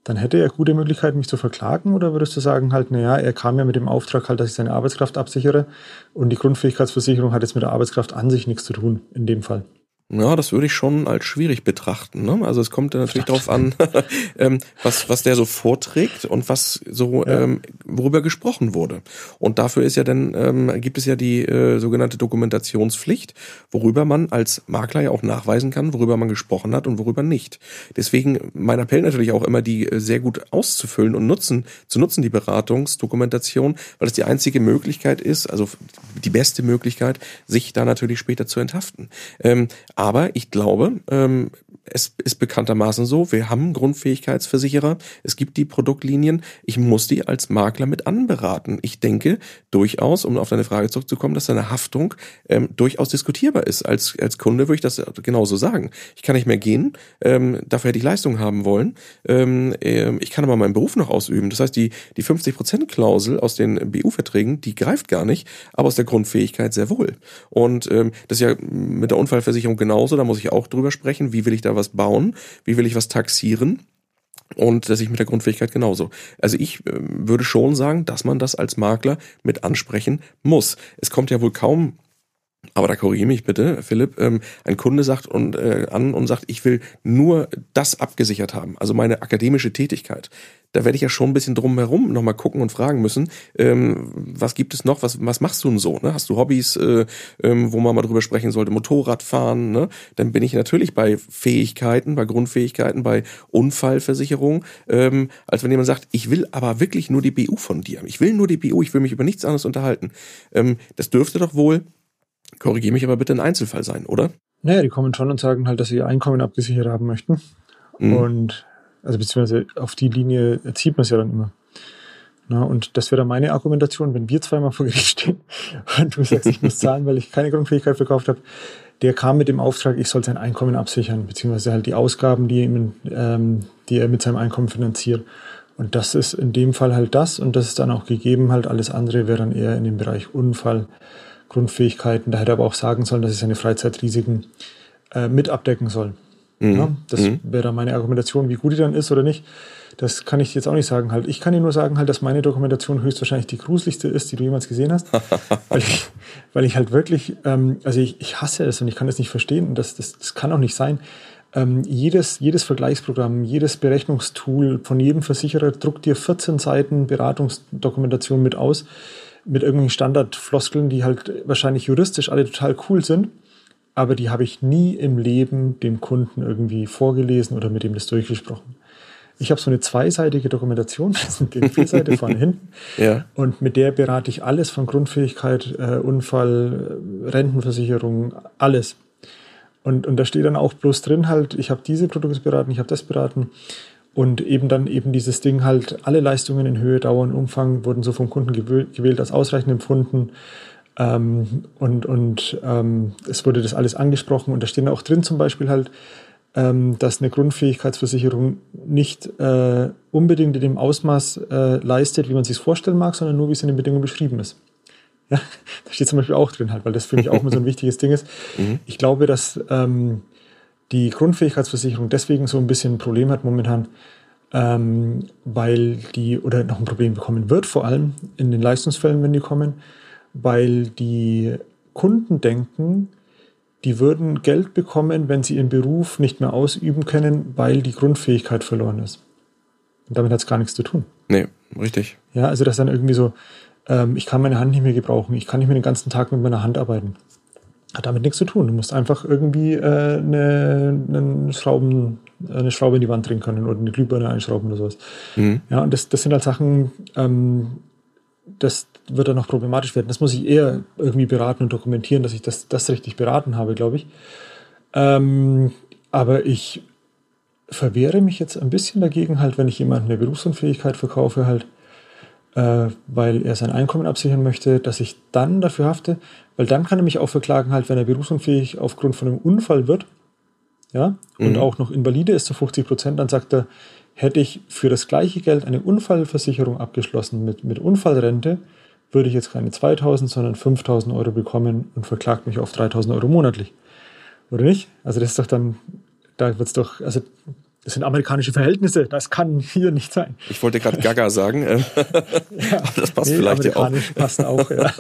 Dann hätte er gute Möglichkeiten, mich zu verklagen, oder würdest du sagen, halt, naja, er kam ja mit dem Auftrag halt, dass ich seine Arbeitskraft absichere und die Grundfähigkeitsversicherung hat jetzt mit der Arbeitskraft an sich nichts zu tun, in dem Fall. Ja, das würde ich schon als schwierig betrachten. Ne? Also es kommt natürlich darauf an, ähm, was, was der so vorträgt und was so, ja. ähm, worüber gesprochen wurde. Und dafür ist ja dann, ähm, gibt es ja die äh, sogenannte Dokumentationspflicht, worüber man als Makler ja auch nachweisen kann, worüber man gesprochen hat und worüber nicht. Deswegen mein Appell natürlich auch immer, die äh, sehr gut auszufüllen und nutzen, zu nutzen, die Beratungsdokumentation, weil es die einzige Möglichkeit ist, also die beste Möglichkeit, sich da natürlich später zu enthaften. Ähm, aber ich glaube, ähm, es ist bekanntermaßen so, wir haben Grundfähigkeitsversicherer, es gibt die Produktlinien, ich muss die als Makler mit anberaten. Ich denke durchaus, um auf deine Frage zurückzukommen, dass deine Haftung ähm, durchaus diskutierbar ist. Als, als Kunde würde ich das genauso sagen. Ich kann nicht mehr gehen, ähm, dafür hätte ich Leistung haben wollen. Ähm, äh, ich kann aber meinen Beruf noch ausüben. Das heißt, die, die 50%-Klausel aus den BU-Verträgen, die greift gar nicht, aber aus der Grundfähigkeit sehr wohl. Und ähm, das ist ja mit der Unfallversicherung genauso, da muss ich auch drüber sprechen, wie will ich da was bauen, wie will ich was taxieren. Und das ich mit der Grundfähigkeit genauso. Also ich äh, würde schon sagen, dass man das als Makler mit ansprechen muss. Es kommt ja wohl kaum aber da korrigiere mich bitte, Philipp. Ähm, ein Kunde sagt und, äh, an und sagt, ich will nur das abgesichert haben, also meine akademische Tätigkeit. Da werde ich ja schon ein bisschen drumherum nochmal gucken und fragen müssen, ähm, was gibt es noch, was, was machst du denn so? Ne? Hast du Hobbys, äh, ähm, wo man mal drüber sprechen sollte, Motorradfahren? Ne? Dann bin ich natürlich bei Fähigkeiten, bei Grundfähigkeiten, bei Unfallversicherung, ähm, als wenn jemand sagt, ich will aber wirklich nur die BU von dir. Ich will nur die BU, ich will mich über nichts anderes unterhalten. Ähm, das dürfte doch wohl Korrigiere mich aber bitte ein Einzelfall sein, oder? Naja, die kommen schon und sagen halt, dass sie ihr Einkommen abgesichert haben möchten. Mhm. Und also beziehungsweise auf die Linie zieht man es ja dann immer. Na, und das wäre dann meine Argumentation, wenn wir zweimal vor Gericht stehen und du sagst, ich muss zahlen, weil ich keine Grundfähigkeit verkauft habe. Der kam mit dem Auftrag, ich soll sein Einkommen absichern, beziehungsweise halt die Ausgaben, die, ihm, ähm, die er mit seinem Einkommen finanziert. Und das ist in dem Fall halt das und das ist dann auch gegeben. Halt alles andere wäre dann eher in dem Bereich Unfall, Grundfähigkeiten. Da hätte er aber auch sagen sollen, dass ich seine Freizeitrisiken äh, mit abdecken soll. Mhm. Ja, das mhm. wäre dann meine Argumentation, wie gut die dann ist oder nicht. Das kann ich jetzt auch nicht sagen. Halt, ich kann dir nur sagen, halt, dass meine Dokumentation höchstwahrscheinlich die gruseligste ist, die du jemals gesehen hast. weil, ich, weil ich halt wirklich, ähm, also ich, ich hasse es und ich kann es nicht verstehen. Und das, das, das kann auch nicht sein. Ähm, jedes, jedes Vergleichsprogramm, jedes Berechnungstool von jedem Versicherer druckt dir 14 Seiten Beratungsdokumentation mit aus mit irgendwelchen Standardfloskeln, die halt wahrscheinlich juristisch alle total cool sind. aber die habe ich nie im Leben dem Kunden irgendwie vorgelesen oder mit ihm das durchgesprochen. Ich habe so eine zweiseitige Dokumentation, das sind die Vierseite vorne hinten. Ja. Und mit der berate ich alles von Grundfähigkeit, äh, Unfall, äh, Rentenversicherung, alles. Und, und da steht dann auch bloß drin halt, ich habe diese Produkte beraten, ich habe das beraten. Und eben dann eben dieses Ding halt, alle Leistungen in Höhe, Dauer und Umfang wurden so vom Kunden gewählt als ausreichend empfunden. Ähm, und und ähm, es wurde das alles angesprochen. Und da stehen auch drin zum Beispiel halt, ähm, dass eine Grundfähigkeitsversicherung nicht äh, unbedingt in dem Ausmaß äh, leistet, wie man sich vorstellen mag, sondern nur, wie es in den Bedingungen beschrieben ist. Ja, da steht zum Beispiel auch drin halt, weil das für mich auch immer so ein wichtiges Ding ist. Mhm. Ich glaube, dass ähm, die Grundfähigkeitsversicherung deswegen so ein bisschen ein Problem hat momentan, ähm, weil die oder noch ein Problem bekommen wird, vor allem in den Leistungsfällen, wenn die kommen, weil die Kunden denken, die würden Geld bekommen, wenn sie ihren Beruf nicht mehr ausüben können, weil die Grundfähigkeit verloren ist. Und damit hat es gar nichts zu tun. Nee, richtig. Ja, also das dann irgendwie so, ähm, ich kann meine Hand nicht mehr gebrauchen, ich kann nicht mehr den ganzen Tag mit meiner Hand arbeiten. Hat damit nichts zu tun. Du musst einfach irgendwie äh, eine, eine, Schrauben, eine Schraube in die Wand drehen können oder eine Glühbirne einschrauben oder sowas. Mhm. Ja, und das, das sind halt Sachen, ähm, das wird dann noch problematisch werden. Das muss ich eher irgendwie beraten und dokumentieren, dass ich das, das richtig beraten habe, glaube ich. Ähm, aber ich verwehre mich jetzt ein bisschen dagegen, halt, wenn ich jemandem eine Berufsunfähigkeit verkaufe, halt, äh, weil er sein Einkommen absichern möchte, dass ich dann dafür hafte, weil dann kann er mich auch verklagen, halt, wenn er berufsunfähig aufgrund von einem Unfall wird, ja, und mhm. auch noch Invalide ist zu 50 Prozent, dann sagt er, hätte ich für das gleiche Geld eine Unfallversicherung abgeschlossen mit, mit Unfallrente, würde ich jetzt keine 2000, sondern 5000 Euro bekommen und verklagt mich auf 3000 Euro monatlich. Oder nicht? Also das ist doch dann, da wird es doch, also das sind amerikanische Verhältnisse, das kann hier nicht sein. Ich wollte gerade Gaga sagen, ähm, ja, das passt nee, vielleicht ja auch. passt auch, ja.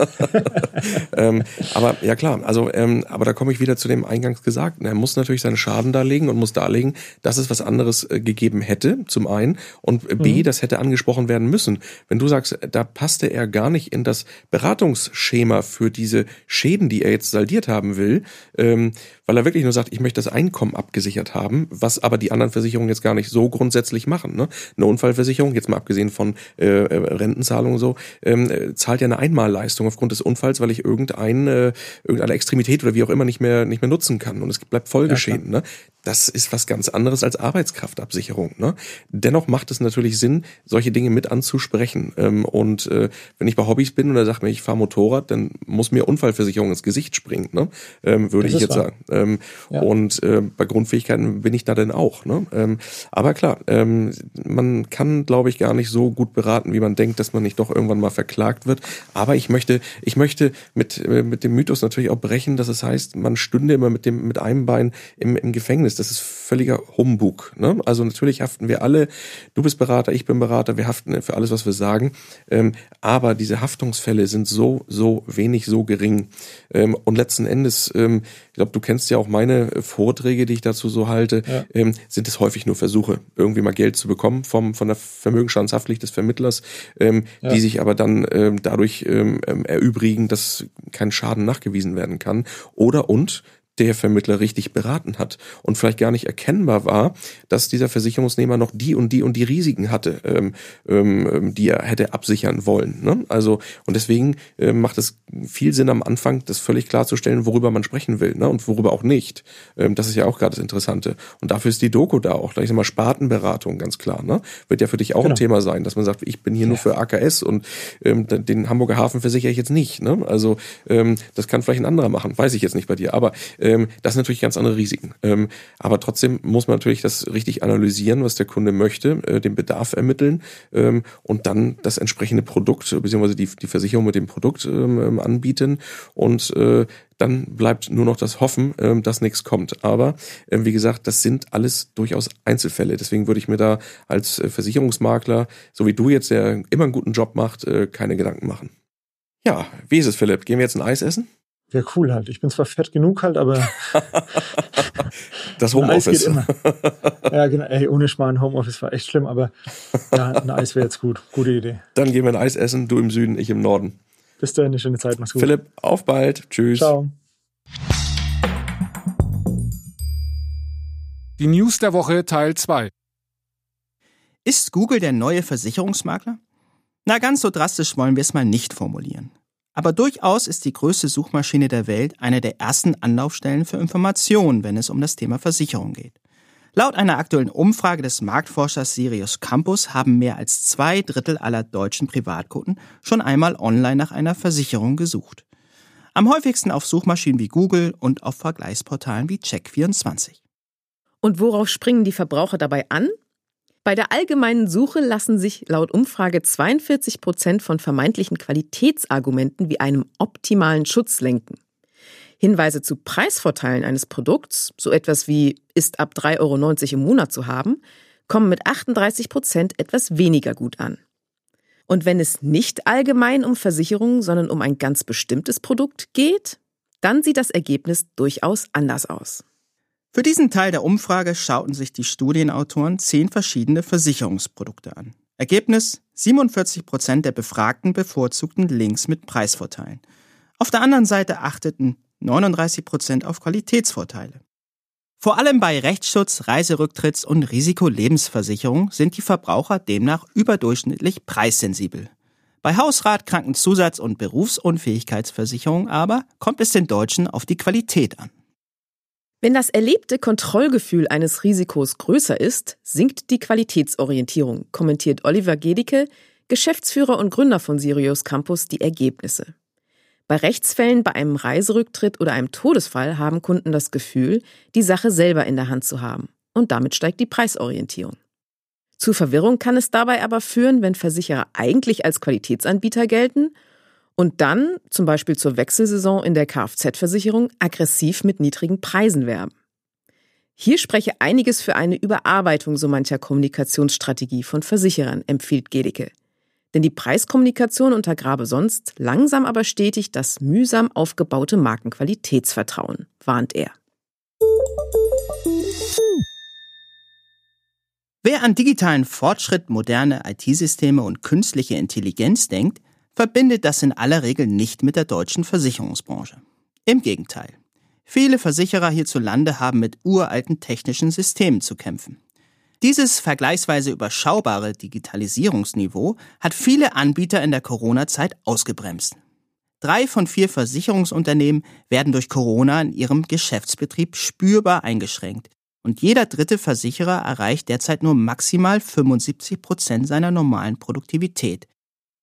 ähm, aber ja klar, also ähm, aber da komme ich wieder zu dem eingangs Gesagten. Er muss natürlich seinen Schaden darlegen und muss darlegen, dass es was anderes äh, gegeben hätte, zum einen, und B, mhm. das hätte angesprochen werden müssen. Wenn du sagst, da passte er gar nicht in das Beratungsschema für diese Schäden, die er jetzt saldiert haben will, ähm, weil er wirklich nur sagt, ich möchte das Einkommen abgesichert haben, was aber die anderen Versicherungen jetzt gar nicht so grundsätzlich machen. Ne? Eine Unfallversicherung, jetzt mal abgesehen von äh, äh Rentenzahlungen so, ähm, äh, zahlt ja eine Einmalleistung aufgrund des Unfalls, weil ich irgendein, äh, irgendeine Extremität oder wie auch immer nicht mehr nicht mehr nutzen kann und es bleibt Folgeschäden. Ja, ne? Das ist was ganz anderes als Arbeitskraftabsicherung. Ne? Dennoch macht es natürlich Sinn, solche Dinge mit anzusprechen. Ähm, und äh, wenn ich bei Hobbys bin und er sagt mir, ich fahre Motorrad, dann muss mir Unfallversicherung ins Gesicht springen, ne? ähm, würde das ich jetzt wahr. sagen. Ähm, ja. Und äh, bei Grundfähigkeiten bin ich da denn auch. Ne? Ähm, aber klar, ähm, man kann, glaube ich, gar nicht so gut beraten, wie man denkt, dass man nicht doch irgendwann mal verklagt wird. Aber ich möchte, ich möchte mit, äh, mit dem Mythos natürlich auch brechen, dass es heißt, man stünde immer mit dem mit einem Bein im, im Gefängnis. Das ist völliger Humbug. Ne? Also natürlich haften wir alle. Du bist Berater, ich bin Berater. Wir haften für alles, was wir sagen. Ähm, aber diese Haftungsfälle sind so so wenig, so gering. Ähm, und letzten Endes, ähm, glaube, du kennst ja auch meine Vorträge, die ich dazu so halte, ja. ähm, sind es häufig nur Versuche, irgendwie mal Geld zu bekommen vom von der Vermögensschadenshaftpflicht des Vermittlers, ähm, ja. die sich aber dann ähm, dadurch ähm, erübrigen, dass kein Schaden nachgewiesen werden kann. Oder und der Vermittler richtig beraten hat und vielleicht gar nicht erkennbar war, dass dieser Versicherungsnehmer noch die und die und die Risiken hatte, ähm, ähm, die er hätte absichern wollen. Ne? Also und deswegen äh, macht es viel Sinn am Anfang, das völlig klarzustellen, worüber man sprechen will ne? und worüber auch nicht. Ähm, das ist ja auch gerade das Interessante. Und dafür ist die Doku da auch. Ich sag mal Spartenberatung ganz klar. Ne? Wird ja für dich auch genau. ein Thema sein, dass man sagt, ich bin hier ja. nur für AKS und ähm, den Hamburger Hafen versichere ich jetzt nicht. Ne? Also ähm, das kann vielleicht ein anderer machen, weiß ich jetzt nicht bei dir. Aber ähm, das sind natürlich ganz andere Risiken. Ähm, aber trotzdem muss man natürlich das richtig analysieren, was der Kunde möchte, äh, den Bedarf ermitteln ähm, und dann das entsprechende Produkt beziehungsweise die, die Versicherung mit dem Produkt ähm, ähm anbieten und äh, dann bleibt nur noch das Hoffen, ähm, dass nichts kommt. Aber äh, wie gesagt, das sind alles durchaus Einzelfälle. Deswegen würde ich mir da als äh, Versicherungsmakler, so wie du jetzt, der immer einen guten Job macht, äh, keine Gedanken machen. Ja, wie ist es, Philipp? Gehen wir jetzt ein Eis essen? Wäre cool halt. Ich bin zwar fett genug halt, aber. das Homeoffice. ja, genau. Ey, ohne Schmarrn, Homeoffice war echt schlimm, aber ja, ein Eis wäre jetzt gut. Gute Idee. Dann gehen wir ein Eis essen, du im Süden, ich im Norden. Bis dahin, eine schöne Zeit. Mach's gut. Philipp, auf bald. Tschüss. Ciao. Die News der Woche Teil 2. Ist Google der neue Versicherungsmakler? Na, ganz so drastisch wollen wir es mal nicht formulieren. Aber durchaus ist die größte Suchmaschine der Welt eine der ersten Anlaufstellen für Informationen, wenn es um das Thema Versicherung geht. Laut einer aktuellen Umfrage des Marktforschers Sirius Campus haben mehr als zwei Drittel aller deutschen Privatkunden schon einmal online nach einer Versicherung gesucht. Am häufigsten auf Suchmaschinen wie Google und auf Vergleichsportalen wie Check24. Und worauf springen die Verbraucher dabei an? Bei der allgemeinen Suche lassen sich laut Umfrage 42 Prozent von vermeintlichen Qualitätsargumenten wie einem optimalen Schutz lenken. Hinweise zu Preisvorteilen eines Produkts, so etwas wie ist ab 3,90 Euro im Monat zu haben, kommen mit 38 Prozent etwas weniger gut an. Und wenn es nicht allgemein um Versicherungen, sondern um ein ganz bestimmtes Produkt geht, dann sieht das Ergebnis durchaus anders aus. Für diesen Teil der Umfrage schauten sich die Studienautoren zehn verschiedene Versicherungsprodukte an. Ergebnis 47 Prozent der Befragten bevorzugten Links mit Preisvorteilen. Auf der anderen Seite achteten 39 Prozent auf Qualitätsvorteile. Vor allem bei Rechtsschutz, Reiserücktritts- und Risikolebensversicherung sind die Verbraucher demnach überdurchschnittlich preissensibel. Bei Hausrat, Krankenzusatz- und Berufsunfähigkeitsversicherung aber kommt es den Deutschen auf die Qualität an. Wenn das erlebte Kontrollgefühl eines Risikos größer ist, sinkt die Qualitätsorientierung, kommentiert Oliver Gedicke, Geschäftsführer und Gründer von Sirius Campus, die Ergebnisse. Bei Rechtsfällen, bei einem Reiserücktritt oder einem Todesfall haben Kunden das Gefühl, die Sache selber in der Hand zu haben. Und damit steigt die Preisorientierung. Zu Verwirrung kann es dabei aber führen, wenn Versicherer eigentlich als Qualitätsanbieter gelten und dann, zum Beispiel zur Wechselsaison in der Kfz-Versicherung, aggressiv mit niedrigen Preisen werben. Hier spreche einiges für eine Überarbeitung so mancher Kommunikationsstrategie von Versicherern, empfiehlt Gedicke. Denn die Preiskommunikation untergrabe sonst langsam aber stetig das mühsam aufgebaute Markenqualitätsvertrauen, warnt er. Wer an digitalen Fortschritt, moderne IT-Systeme und künstliche Intelligenz denkt, verbindet das in aller Regel nicht mit der deutschen Versicherungsbranche. Im Gegenteil. Viele Versicherer hierzulande haben mit uralten technischen Systemen zu kämpfen. Dieses vergleichsweise überschaubare Digitalisierungsniveau hat viele Anbieter in der Corona-Zeit ausgebremst. Drei von vier Versicherungsunternehmen werden durch Corona in ihrem Geschäftsbetrieb spürbar eingeschränkt und jeder dritte Versicherer erreicht derzeit nur maximal 75 Prozent seiner normalen Produktivität.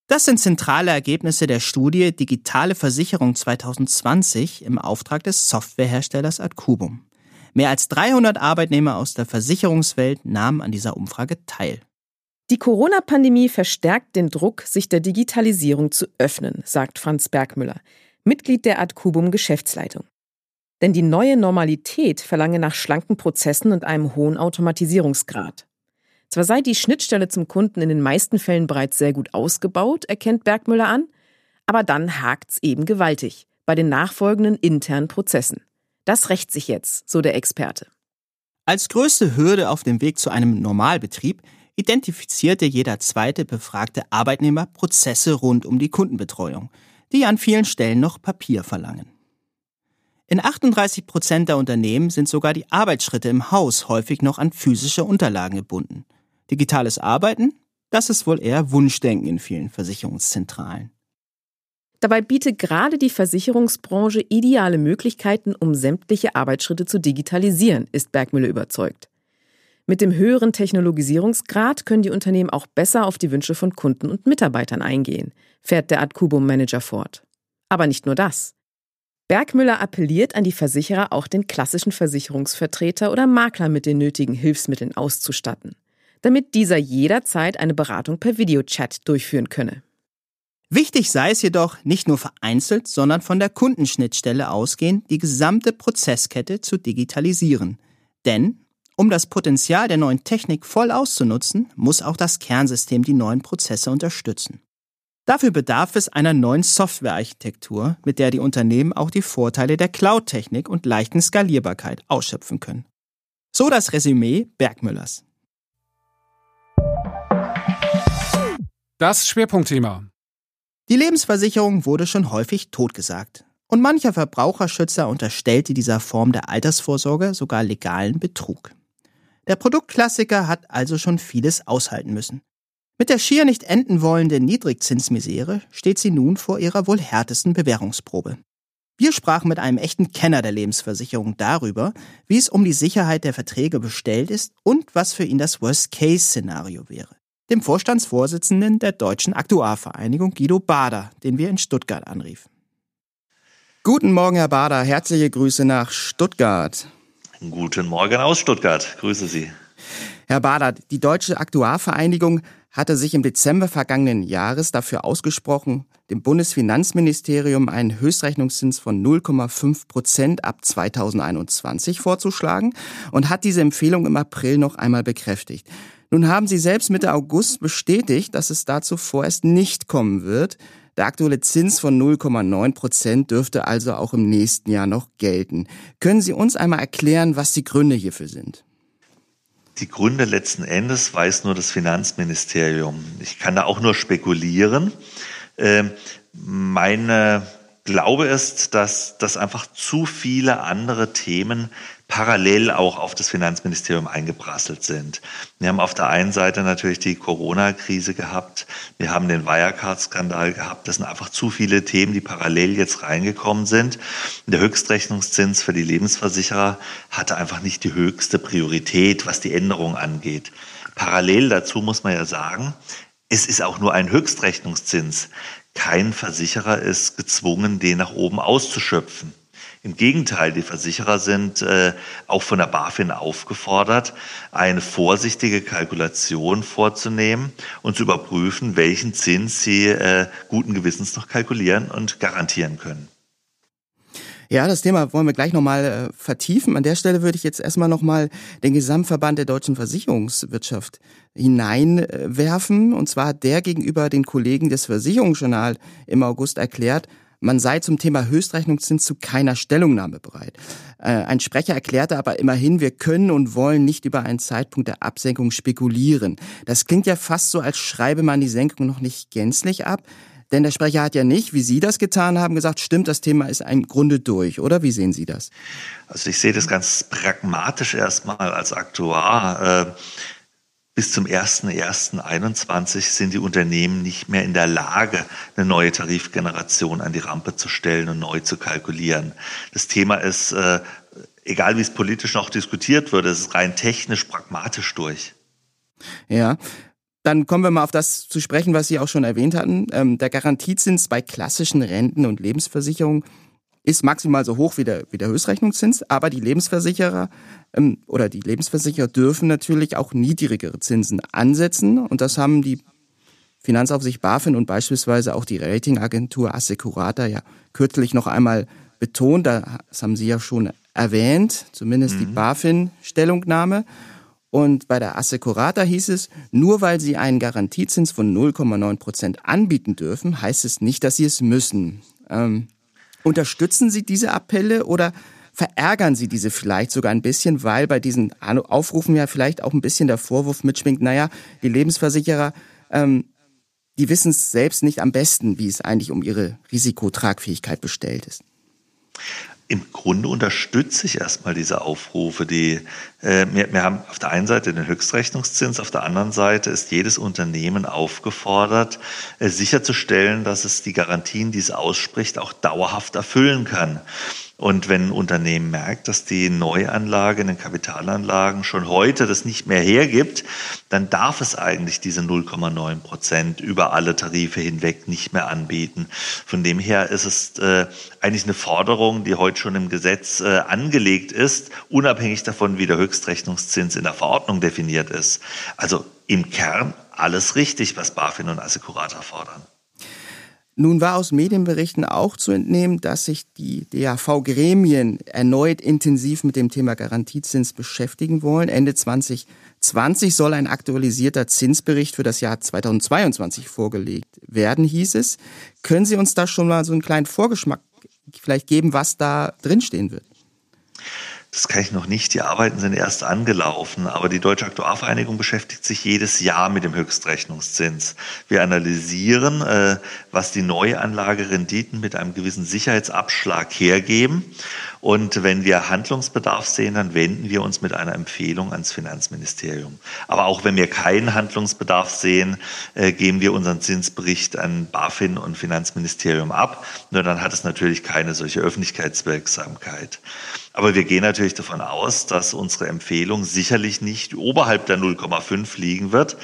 Das sind zentrale Ergebnisse der Studie Digitale Versicherung 2020 im Auftrag des Softwareherstellers Adcubum. Mehr als 300 Arbeitnehmer aus der Versicherungswelt nahmen an dieser Umfrage teil. Die Corona-Pandemie verstärkt den Druck, sich der Digitalisierung zu öffnen, sagt Franz Bergmüller, Mitglied der Adcubum Geschäftsleitung. Denn die neue Normalität verlange nach schlanken Prozessen und einem hohen Automatisierungsgrad. Zwar sei die Schnittstelle zum Kunden in den meisten Fällen bereits sehr gut ausgebaut, erkennt Bergmüller an, aber dann hakt's eben gewaltig bei den nachfolgenden internen Prozessen. Das rächt sich jetzt, so der Experte. Als größte Hürde auf dem Weg zu einem Normalbetrieb identifizierte jeder zweite befragte Arbeitnehmer Prozesse rund um die Kundenbetreuung, die an vielen Stellen noch Papier verlangen. In 38 Prozent der Unternehmen sind sogar die Arbeitsschritte im Haus häufig noch an physische Unterlagen gebunden. Digitales Arbeiten, das ist wohl eher Wunschdenken in vielen Versicherungszentralen. Dabei bietet gerade die Versicherungsbranche ideale Möglichkeiten, um sämtliche Arbeitsschritte zu digitalisieren, ist Bergmüller überzeugt. Mit dem höheren Technologisierungsgrad können die Unternehmen auch besser auf die Wünsche von Kunden und Mitarbeitern eingehen, fährt der Adcubum-Manager fort. Aber nicht nur das. Bergmüller appelliert an die Versicherer, auch den klassischen Versicherungsvertreter oder Makler mit den nötigen Hilfsmitteln auszustatten, damit dieser jederzeit eine Beratung per Videochat durchführen könne. Wichtig sei es jedoch, nicht nur vereinzelt, sondern von der Kundenschnittstelle ausgehend die gesamte Prozesskette zu digitalisieren. Denn, um das Potenzial der neuen Technik voll auszunutzen, muss auch das Kernsystem die neuen Prozesse unterstützen. Dafür bedarf es einer neuen Softwarearchitektur, mit der die Unternehmen auch die Vorteile der Cloud-Technik und leichten Skalierbarkeit ausschöpfen können. So das Resümee Bergmüllers. Das Schwerpunktthema. Die Lebensversicherung wurde schon häufig totgesagt. Und mancher Verbraucherschützer unterstellte dieser Form der Altersvorsorge sogar legalen Betrug. Der Produktklassiker hat also schon vieles aushalten müssen. Mit der schier nicht enden wollenden Niedrigzinsmisere steht sie nun vor ihrer wohl härtesten Bewährungsprobe. Wir sprachen mit einem echten Kenner der Lebensversicherung darüber, wie es um die Sicherheit der Verträge bestellt ist und was für ihn das Worst-Case-Szenario wäre. Dem Vorstandsvorsitzenden der Deutschen Aktuarvereinigung Guido Bader, den wir in Stuttgart anriefen. Guten Morgen, Herr Bader. Herzliche Grüße nach Stuttgart. Guten Morgen aus Stuttgart. Grüße Sie. Herr Bader, die Deutsche Aktuarvereinigung hatte sich im Dezember vergangenen Jahres dafür ausgesprochen, dem Bundesfinanzministerium einen Höchstrechnungszins von 0,5 Prozent ab 2021 vorzuschlagen und hat diese Empfehlung im April noch einmal bekräftigt. Nun haben Sie selbst Mitte August bestätigt, dass es dazu vorerst nicht kommen wird. Der aktuelle Zins von 0,9 Prozent dürfte also auch im nächsten Jahr noch gelten. Können Sie uns einmal erklären, was die Gründe hierfür sind? Die Gründe letzten Endes weiß nur das Finanzministerium. Ich kann da auch nur spekulieren. Ähm, meine Glaube ist, dass, dass einfach zu viele andere Themen parallel auch auf das Finanzministerium eingeprasselt sind. Wir haben auf der einen Seite natürlich die Corona-Krise gehabt, wir haben den Wirecard-Skandal gehabt. Das sind einfach zu viele Themen, die parallel jetzt reingekommen sind. Der Höchstrechnungszins für die Lebensversicherer hatte einfach nicht die höchste Priorität, was die Änderung angeht. Parallel dazu muss man ja sagen, es ist auch nur ein Höchstrechnungszins. Kein Versicherer ist gezwungen, den nach oben auszuschöpfen. Im Gegenteil, die Versicherer sind äh, auch von der BaFin aufgefordert, eine vorsichtige Kalkulation vorzunehmen und zu überprüfen, welchen Zins sie äh, guten Gewissens noch kalkulieren und garantieren können. Ja, das Thema wollen wir gleich nochmal äh, vertiefen. An der Stelle würde ich jetzt erstmal nochmal den Gesamtverband der deutschen Versicherungswirtschaft hineinwerfen. Und zwar hat der gegenüber den Kollegen des Versicherungsjournal im August erklärt, man sei zum Thema Höchstrechnungszins zu keiner Stellungnahme bereit. Äh, ein Sprecher erklärte aber immerhin, wir können und wollen nicht über einen Zeitpunkt der Absenkung spekulieren. Das klingt ja fast so, als schreibe man die Senkung noch nicht gänzlich ab. Denn der Sprecher hat ja nicht, wie Sie das getan haben, gesagt, stimmt, das Thema ist im Grunde durch, oder? Wie sehen Sie das? Also ich sehe das ganz pragmatisch erstmal als Aktuar. Bis zum 01.01.21 sind die Unternehmen nicht mehr in der Lage, eine neue Tarifgeneration an die Rampe zu stellen und neu zu kalkulieren. Das Thema ist, äh, egal wie es politisch noch diskutiert wird, es ist rein technisch pragmatisch durch. Ja, dann kommen wir mal auf das zu sprechen, was Sie auch schon erwähnt hatten. Ähm, der Garantiezins bei klassischen Renten- und Lebensversicherungen ist maximal so hoch wie der, wie der Höchstrechnungszins, aber die Lebensversicherer ähm, oder die Lebensversicherer dürfen natürlich auch niedrigere Zinsen ansetzen und das haben die Finanzaufsicht BaFin und beispielsweise auch die Ratingagentur Assecurata ja kürzlich noch einmal betont. Das haben Sie ja schon erwähnt, zumindest mhm. die BaFin-Stellungnahme. Und bei der Assecurata hieß es, nur weil sie einen Garantiezins von 0,9 Prozent anbieten dürfen, heißt es nicht, dass sie es müssen. Ähm, unterstützen Sie diese Appelle oder verärgern Sie diese vielleicht sogar ein bisschen, weil bei diesen Aufrufen ja vielleicht auch ein bisschen der Vorwurf mitschwingt, naja, die Lebensversicherer, ähm, die wissen es selbst nicht am besten, wie es eigentlich um ihre Risikotragfähigkeit bestellt ist im Grunde unterstütze ich erstmal diese Aufrufe. Die, äh, wir, wir haben auf der einen Seite den Höchstrechnungszins, auf der anderen Seite ist jedes Unternehmen aufgefordert, äh, sicherzustellen, dass es die Garantien, die es ausspricht, auch dauerhaft erfüllen kann. Und wenn ein Unternehmen merkt, dass die Neuanlage in den Kapitalanlagen schon heute das nicht mehr hergibt, dann darf es eigentlich diese 0,9 Prozent über alle Tarife hinweg nicht mehr anbieten. Von dem her ist es äh, eigentlich eine Forderung, die heute schon im Gesetz äh, angelegt ist, unabhängig davon, wie der Höchstrechnungszins in der Verordnung definiert ist. Also im Kern alles richtig, was BaFin und Assecurata fordern. Nun war aus Medienberichten auch zu entnehmen, dass sich die DAV-Gremien erneut intensiv mit dem Thema Garantiezins beschäftigen wollen. Ende 2020 soll ein aktualisierter Zinsbericht für das Jahr 2022 vorgelegt werden, hieß es. Können Sie uns da schon mal so einen kleinen Vorgeschmack vielleicht geben, was da drinstehen wird? Das kann ich noch nicht. Die Arbeiten sind erst angelaufen. Aber die Deutsche Aktuarvereinigung beschäftigt sich jedes Jahr mit dem Höchstrechnungszins. Wir analysieren, äh, was die Neuanlagerenditen mit einem gewissen Sicherheitsabschlag hergeben. Und wenn wir Handlungsbedarf sehen, dann wenden wir uns mit einer Empfehlung ans Finanzministerium. Aber auch wenn wir keinen Handlungsbedarf sehen, äh, geben wir unseren Zinsbericht an BaFin und Finanzministerium ab. Nur dann hat es natürlich keine solche Öffentlichkeitswirksamkeit. Aber wir gehen natürlich davon aus, dass unsere Empfehlung sicherlich nicht oberhalb der 0,5 liegen wird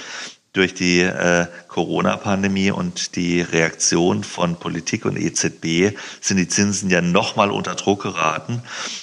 durch die äh, Corona-Pandemie und die Reaktion von Politik und EZB sind die Zinsen ja nochmal unter Druck geraten.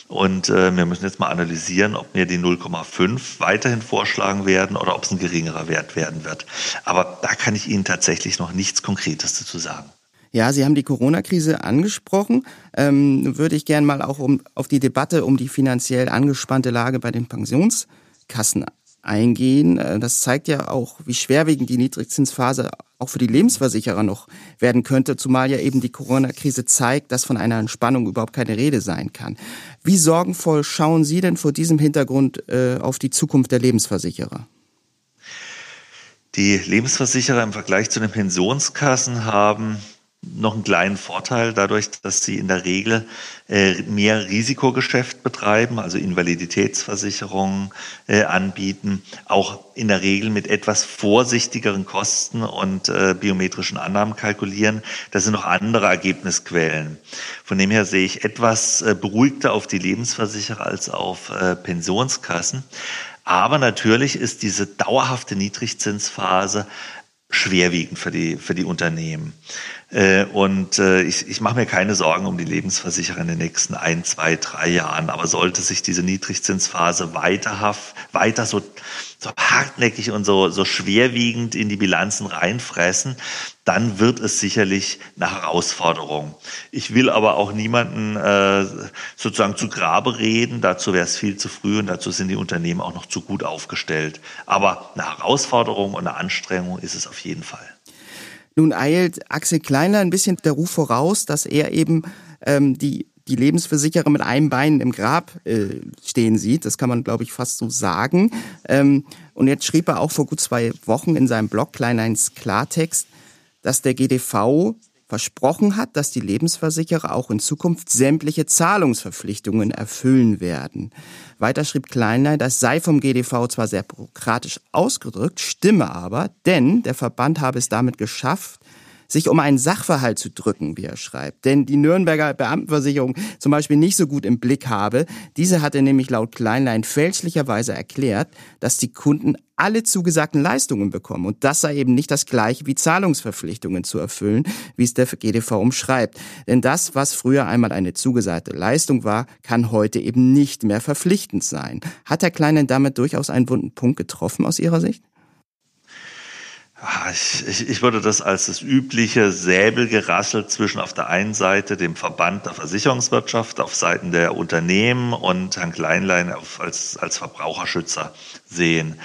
Und äh, wir müssen jetzt mal analysieren, ob wir die 0,5 weiterhin vorschlagen werden oder ob es ein geringerer Wert werden wird. Aber da kann ich Ihnen tatsächlich noch nichts Konkretes dazu sagen. Ja, Sie haben die Corona-Krise angesprochen. Ähm, würde ich gerne mal auch um, auf die Debatte um die finanziell angespannte Lage bei den Pensionskassen eingehen. Äh, das zeigt ja auch, wie schwerwiegend die Niedrigzinsphase auch für die Lebensversicherer noch werden könnte, zumal ja eben die Corona-Krise zeigt, dass von einer Entspannung überhaupt keine Rede sein kann. Wie sorgenvoll schauen Sie denn vor diesem Hintergrund äh, auf die Zukunft der Lebensversicherer? Die Lebensversicherer im Vergleich zu den Pensionskassen haben noch einen kleinen Vorteil dadurch, dass sie in der Regel äh, mehr Risikogeschäft betreiben, also Invaliditätsversicherungen äh, anbieten, auch in der Regel mit etwas vorsichtigeren Kosten und äh, biometrischen Annahmen kalkulieren. Das sind noch andere Ergebnisquellen. Von dem her sehe ich etwas äh, beruhigter auf die Lebensversicherer als auf äh, Pensionskassen. Aber natürlich ist diese dauerhafte Niedrigzinsphase schwerwiegend für die, für die Unternehmen. Äh, und äh, ich, ich mache mir keine Sorgen um die Lebensversicherer in den nächsten ein, zwei, drei Jahren. Aber sollte sich diese Niedrigzinsphase weiterhaft, weiter so, so hartnäckig und so, so schwerwiegend in die Bilanzen reinfressen, dann wird es sicherlich eine Herausforderung. Ich will aber auch niemanden äh, sozusagen zu Grabe reden. Dazu wäre es viel zu früh und dazu sind die Unternehmen auch noch zu gut aufgestellt. Aber eine Herausforderung und eine Anstrengung ist es auf jeden Fall. Nun eilt Axel Kleiner ein bisschen der Ruf voraus, dass er eben ähm, die die Lebensversicherer mit einem Bein im Grab äh, stehen sieht. Das kann man, glaube ich, fast so sagen. Ähm, und jetzt schrieb er auch vor gut zwei Wochen in seinem Blog Kleinleins Klartext, dass der GDV versprochen hat, dass die Lebensversicherer auch in Zukunft sämtliche Zahlungsverpflichtungen erfüllen werden. Weiter schrieb Kleinlein, das sei vom GDV zwar sehr bürokratisch ausgedrückt, stimme aber, denn der Verband habe es damit geschafft, sich um einen Sachverhalt zu drücken, wie er schreibt. Denn die Nürnberger Beamtenversicherung zum Beispiel nicht so gut im Blick habe. Diese hatte nämlich laut Kleinlein fälschlicherweise erklärt, dass die Kunden alle zugesagten Leistungen bekommen. Und das sei eben nicht das gleiche wie Zahlungsverpflichtungen zu erfüllen, wie es der GDV umschreibt. Denn das, was früher einmal eine zugesagte Leistung war, kann heute eben nicht mehr verpflichtend sein. Hat Herr Kleinen damit durchaus einen wunden Punkt getroffen aus Ihrer Sicht? Ah, ich, ich, ich würde das als das übliche Säbelgerassel zwischen auf der einen Seite dem Verband der Versicherungswirtschaft auf Seiten der Unternehmen und Herrn Kleinlein als, als Verbraucherschützer sehen.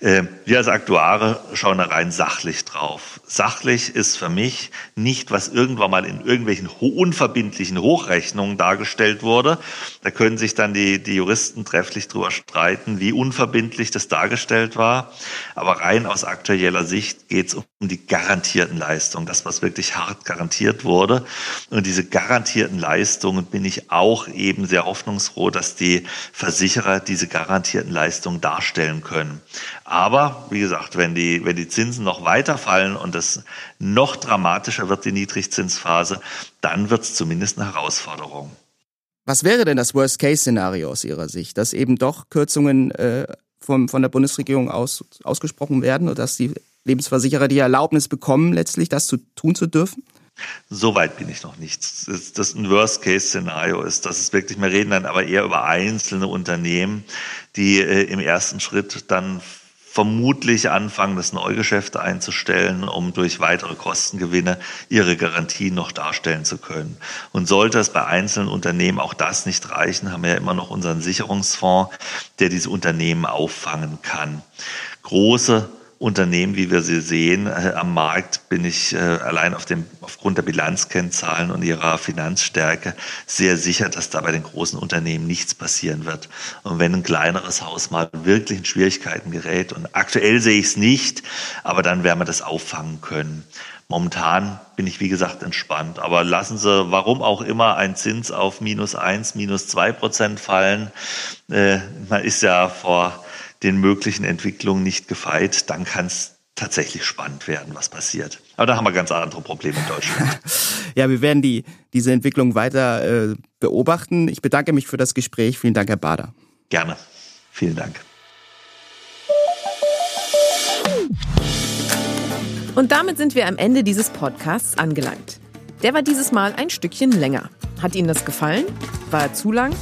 Äh, wir als Aktuare schauen da rein sachlich drauf. Sachlich ist für mich nicht, was irgendwann mal in irgendwelchen unverbindlichen Hochrechnungen dargestellt wurde. Da können sich dann die, die Juristen trefflich drüber streiten, wie unverbindlich das dargestellt war. Aber rein aus aktueller Sicht geht es um die garantierten Leistungen, das, was wirklich hart garantiert wurde. Und diese garantierten Leistungen bin ich auch eben sehr hoffnungsfroh, dass die Versicherer diese garantierten Leistungen darstellen können. Aber wie gesagt, wenn die, wenn die Zinsen noch weiter fallen und es noch dramatischer wird, die Niedrigzinsphase, dann wird es zumindest eine Herausforderung. Was wäre denn das Worst-Case-Szenario aus Ihrer Sicht, dass eben doch Kürzungen äh, vom, von der Bundesregierung aus, ausgesprochen werden und dass die Lebensversicherer die Erlaubnis bekommen, letztlich das zu tun zu dürfen? So weit bin ich noch nicht. Das ein Worst-Case-Szenario ist, dass es wirklich, wir reden dann aber eher über einzelne Unternehmen, die äh, im ersten Schritt dann vermutlich anfangen, das Neugeschäft einzustellen, um durch weitere Kostengewinne ihre Garantie noch darstellen zu können. Und sollte es bei einzelnen Unternehmen auch das nicht reichen, haben wir ja immer noch unseren Sicherungsfonds, der diese Unternehmen auffangen kann. Große Unternehmen, wie wir sie sehen. Äh, am Markt bin ich äh, allein auf dem, aufgrund der Bilanzkennzahlen und ihrer Finanzstärke sehr sicher, dass da bei den großen Unternehmen nichts passieren wird. Und wenn ein kleineres Haus mal wirklich in Schwierigkeiten gerät, und aktuell sehe ich es nicht, aber dann werden wir das auffangen können. Momentan bin ich, wie gesagt, entspannt. Aber lassen Sie, warum auch immer, ein Zins auf minus eins, minus zwei Prozent fallen. Äh, man ist ja vor den möglichen Entwicklungen nicht gefeit. Dann kann es tatsächlich spannend werden, was passiert. Aber da haben wir ganz andere Probleme in Deutschland. ja, wir werden die, diese Entwicklung weiter äh, beobachten. Ich bedanke mich für das Gespräch. Vielen Dank, Herr Bader. Gerne. Vielen Dank. Und damit sind wir am Ende dieses Podcasts angelangt. Der war dieses Mal ein Stückchen länger. Hat Ihnen das gefallen? War er zu lang?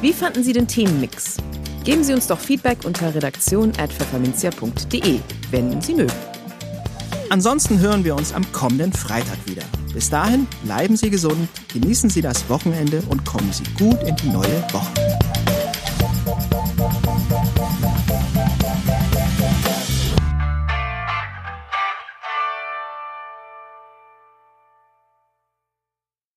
Wie fanden Sie den Themenmix? Geben Sie uns doch Feedback unter redaktion.pfefferminzia.de, wenn Sie mögen. Ansonsten hören wir uns am kommenden Freitag wieder. Bis dahin bleiben Sie gesund, genießen Sie das Wochenende und kommen Sie gut in die neue Woche.